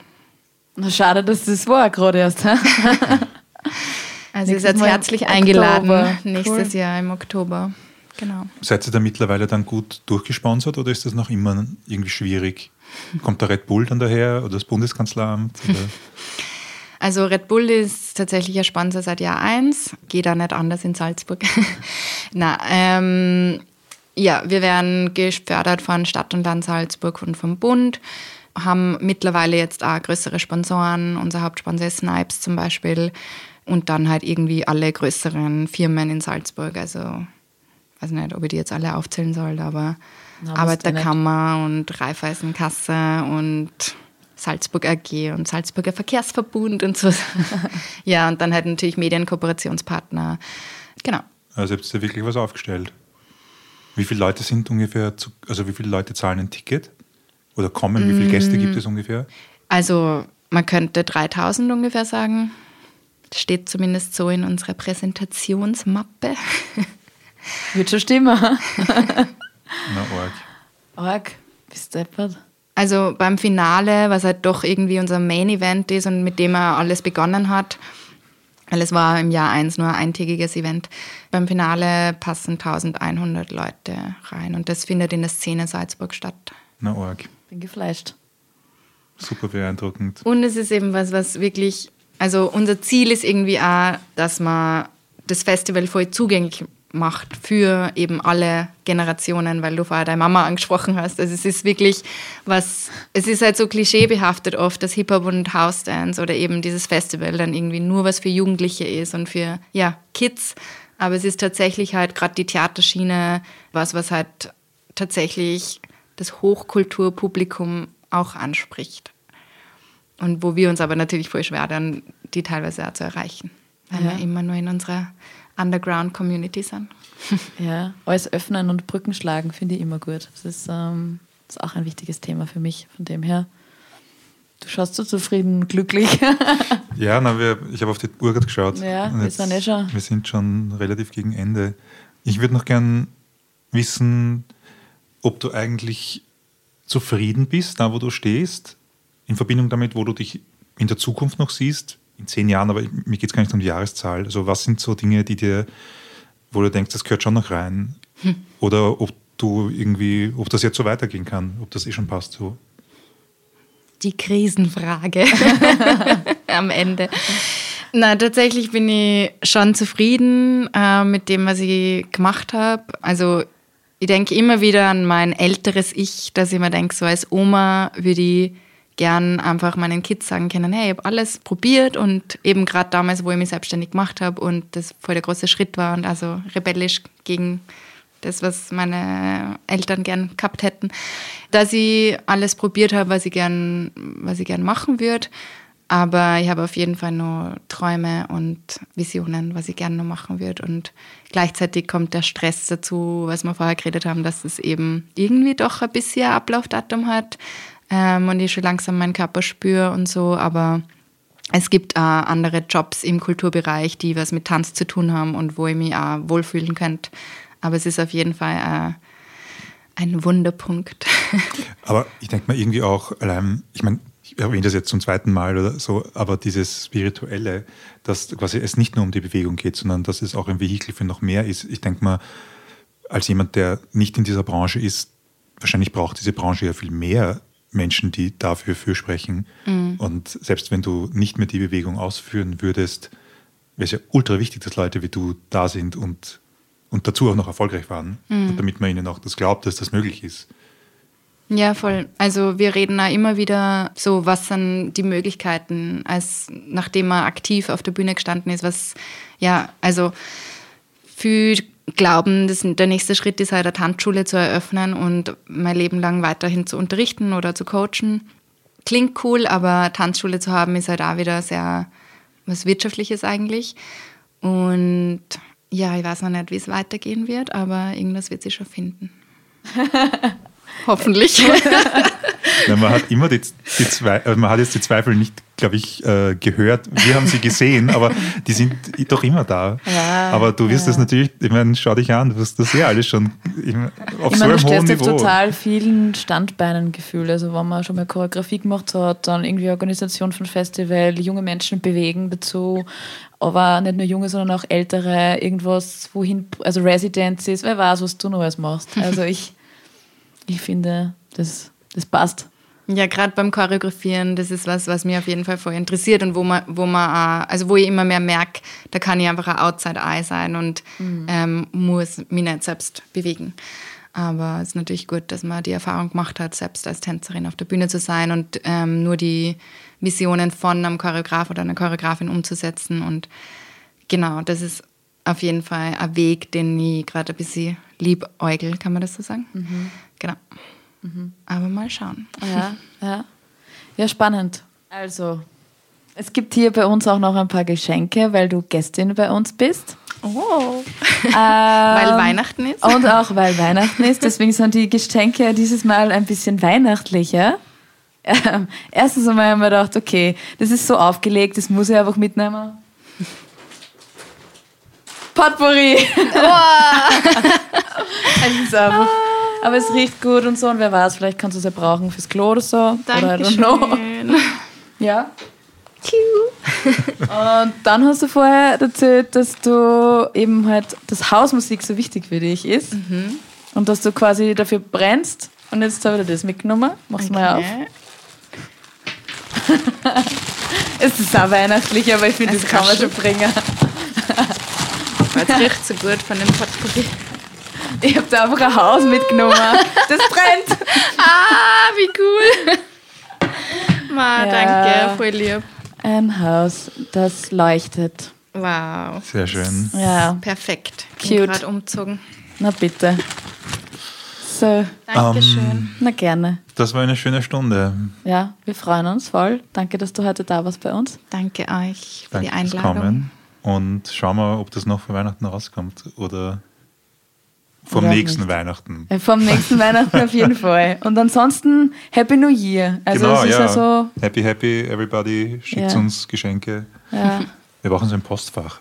Na, schade, dass das war gerade erst. [LAUGHS] Also ihr seid herzlich eingeladen Oktober. nächstes cool. Jahr im Oktober. Genau. Seid ihr da mittlerweile dann gut durchgesponsert oder ist das noch immer irgendwie schwierig? Kommt der Red Bull dann daher oder das Bundeskanzleramt? Oder? [LAUGHS] Also Red Bull ist tatsächlich ein Sponsor seit Jahr 1. Geht da nicht anders in Salzburg. [LAUGHS] Na, ähm, ja, wir werden gefördert von Stadt und Land Salzburg und vom Bund haben mittlerweile jetzt auch größere Sponsoren. Unser Hauptsponsor ist Snipes zum Beispiel. Und dann halt irgendwie alle größeren Firmen in Salzburg. Also, weiß nicht, ob ich die jetzt alle aufzählen soll, aber Na, Arbeiterkammer und Raiffeisenkasse und Salzburg AG und Salzburger Verkehrsverbund und so. [LAUGHS] ja, und dann halt natürlich Medienkooperationspartner. Genau. Also habt ihr wirklich was aufgestellt. Wie viele Leute sind ungefähr, zu, also wie viele Leute zahlen ein Ticket? Oder kommen? Wie viele Gäste gibt es ungefähr? Also man könnte 3000 ungefähr sagen. Steht zumindest so in unserer Präsentationsmappe. [LAUGHS] Wird schon stimmen. [LAUGHS] Na, arg. Org, bist deppert. Also beim Finale, was halt doch irgendwie unser Main Event ist und mit dem er alles begonnen hat, weil es war im Jahr 1 nur ein eintägiges Event. Beim Finale passen 1100 Leute rein und das findet in der Szene Salzburg statt. Na, arg. Bin gefleischt. Super beeindruckend. Und es ist eben was, was wirklich, also unser Ziel ist irgendwie auch, dass man das Festival voll zugänglich macht für eben alle Generationen, weil du vorher deine Mama angesprochen hast. Also es ist wirklich was, es ist halt so klischeebehaftet oft, dass Hip-Hop und House-Dance oder eben dieses Festival dann irgendwie nur was für Jugendliche ist und für, ja, Kids. Aber es ist tatsächlich halt gerade die Theaterschiene was, was halt tatsächlich das Hochkulturpublikum auch anspricht. Und wo wir uns aber natürlich voll schwer dann, die teilweise auch zu erreichen. Weil Ja. wir immer nur in unserer Underground-Community sind. [LAUGHS] Ja, alles öffnen und Brücken schlagen finde ich immer gut. Das ist, ähm, das ist auch ein wichtiges Thema für mich. Von dem her, du schaust so zufrieden glücklich. [LAUGHS] Ja, na, wir, ich habe auf die Uhr gerade geschaut. Ja, wir sind eh schon- Wir sind schon relativ gegen Ende. Ich würde noch gern wissen, ob du eigentlich zufrieden bist, da wo du stehst, in Verbindung damit, wo du dich in der Zukunft noch siehst, in zehn Jahren, aber mir geht es gar nicht um die Jahreszahl. Also was sind so Dinge, die dir, wo du denkst, das gehört schon noch rein? Oder ob du irgendwie, ob das jetzt so weitergehen kann, ob das eh schon passt so. Die Krisenfrage [LAUGHS] am Ende. Na, tatsächlich bin ich schon zufrieden äh, mit dem, was ich gemacht habe. Also ich denke immer wieder an mein älteres Ich, dass ich mir denke, so als Oma würde ich gern einfach meinen Kids sagen können, hey, ich habe alles probiert und eben gerade damals, wo ich mich selbstständig gemacht habe und das voll der große Schritt war und also rebellisch gegen das, was meine Eltern gern gehabt hätten, dass ich alles probiert habe, was ich gern, was ich gern machen würde. Aber ich habe auf jeden Fall noch Träume und Visionen, was ich gerne noch machen würde. Und gleichzeitig kommt der Stress dazu, was wir vorher geredet haben, dass es eben irgendwie doch ein bisschen Ablaufdatum hat ähm, und ich schon langsam meinen Körper spüre und so. Aber es gibt auch andere Jobs im Kulturbereich, die was mit Tanz zu tun haben und wo ich mich auch wohlfühlen könnte. Aber es ist auf jeden Fall äh, ein Wunderpunkt. [LAUGHS] Aber ich denke mal irgendwie auch, allein, ich meine, ich erwähne das jetzt zum zweiten Mal oder so, aber dieses Spirituelle, dass quasi es nicht nur um die Bewegung geht, sondern dass es auch ein Vehikel für noch mehr ist. Ich denke mal, als jemand, der nicht in dieser Branche ist, wahrscheinlich braucht diese Branche ja viel mehr Menschen, die dafür fürsprechen. Und selbst wenn du nicht mehr die Bewegung ausführen würdest, wäre es ja ultra wichtig, dass Leute wie du da sind und, und dazu auch noch erfolgreich waren. Und damit man ihnen auch das glaubt, dass das möglich ist. Ja, voll. Also wir reden da immer wieder so, was sind die Möglichkeiten, als nachdem man aktiv auf der Bühne gestanden ist, was, ja, also viele glauben, das, der nächste Schritt ist halt eine Tanzschule zu eröffnen und mein Leben lang weiterhin zu unterrichten oder zu coachen. Klingt cool, aber Tanzschule zu haben ist halt auch wieder sehr was Wirtschaftliches eigentlich. Und ja, ich weiß noch nicht, wie es weitergehen wird, aber irgendwas wird sich schon finden. [LAUGHS] Hoffentlich. Na, man hat immer die, die zwei, also man hat jetzt die Zweifel nicht, glaube ich, äh, gehört. Wir haben sie gesehen, [LAUGHS] aber die sind doch immer da. Ja, aber du wirst ja. das natürlich, ich meine, schau dich an, du wirst das ja alles schon ich mein, auf Ich so meine, einem du hohen stehst auf Niveau. total vielen Standbeinen Gefühl. Also wenn man schon mal Choreografie gemacht hat, dann irgendwie Organisation von Festival, junge Menschen bewegen dazu, aber nicht nur junge, sondern auch ältere, irgendwas, wohin, also Residencies, wer weiß, was du noch alles machst. Also ich, ich finde, das, das passt. Ja, gerade beim Choreografieren, das ist was, was mir auf jeden Fall voll interessiert und wo man, wo man, also wo ich immer mehr merke, da kann ich einfach ein Outside-Eye sein und ähm, muss mich nicht selbst bewegen. Aber es ist natürlich gut, dass man die Erfahrung gemacht hat, selbst als Tänzerin auf der Bühne zu sein und ähm, nur die Visionen von einem Choreograf oder einer Choreografin umzusetzen. Und genau, das ist auf jeden Fall ein Weg, den ich gerade ein bisschen liebäugel, kann man das so sagen? Genau. Aber mal schauen. Ja, ja. Ja, spannend. Also, es gibt hier bei uns auch noch ein paar Geschenke, weil du Gästin bei uns bist. Oh. [LAUGHS] Ähm, Weil Weihnachten ist. Und auch weil Weihnachten ist. Deswegen sind die Geschenke dieses Mal ein bisschen weihnachtlicher. ähm, erstens einmal haben wir gedacht, okay, das ist so aufgelegt, das muss ich einfach mitnehmen. Potpourri! es [LAUGHS] ist einfach, aber es riecht gut und so und wer weiß, vielleicht kannst du es ja brauchen fürs Klo oder so. Oder know. Dankeschön. Ja. Und dann hast du vorher erzählt, dass du eben halt, dass Hausmusik so wichtig für dich ist. Und dass du quasi dafür brennst. Und jetzt habe ich dir das mitgenommen. Mach's mal auf. Okay. [LAUGHS] Es ist auch weihnachtlich, aber ich finde, das kann man schon bringen. Es riecht so gut von dem Potpourri. Ich habe da einfach ein Haus mitgenommen. Das brennt. [LAUGHS] Ah, wie cool. Ma, Ja. danke, voll lieb. Ein Haus, das leuchtet. Wow. Sehr schön. Ja, Perfekt. Cute. Bin gerade umgezogen. na bitte. So, Dankeschön. na gerne. Das war eine schöne Stunde. Ja, wir freuen uns voll. Danke, dass du heute da warst bei uns. Danke euch für Danke die fürs Einladung. Kommen. Und schauen wir, ob das noch vor Weihnachten rauskommt oder vom Oder nächsten nicht. Weihnachten. Äh, Vom nächsten Weihnachten auf jeden Fall. [LAUGHS] Und ansonsten Happy New Year. Also genau, es ist ja. ja so, happy, happy, everybody. Schickt Ja. uns Geschenke. ja, Wir brauchen so ein Postfach.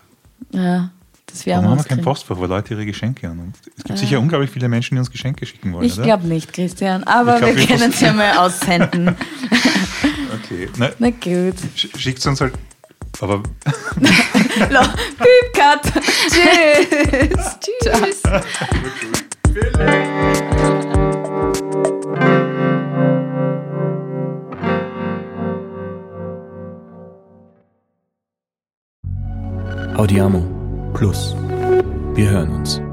ja, das Warum werden wir haben wir uns kein. Postfach, wo Leute ihre Geschenke an? Und es gibt sicher unglaublich viele Menschen, die uns Geschenke schicken wollen, Ich glaube nicht, Christian, aber glaub, wir wir können es ja mal aussenden. [LAUGHS] Okay, na, Na gut. sch- schickt uns halt. Aber [LAUGHS] Piep, Cut. Tschüss. [LAUGHS] Tschüss. Audiamo Plus. Wir hören uns.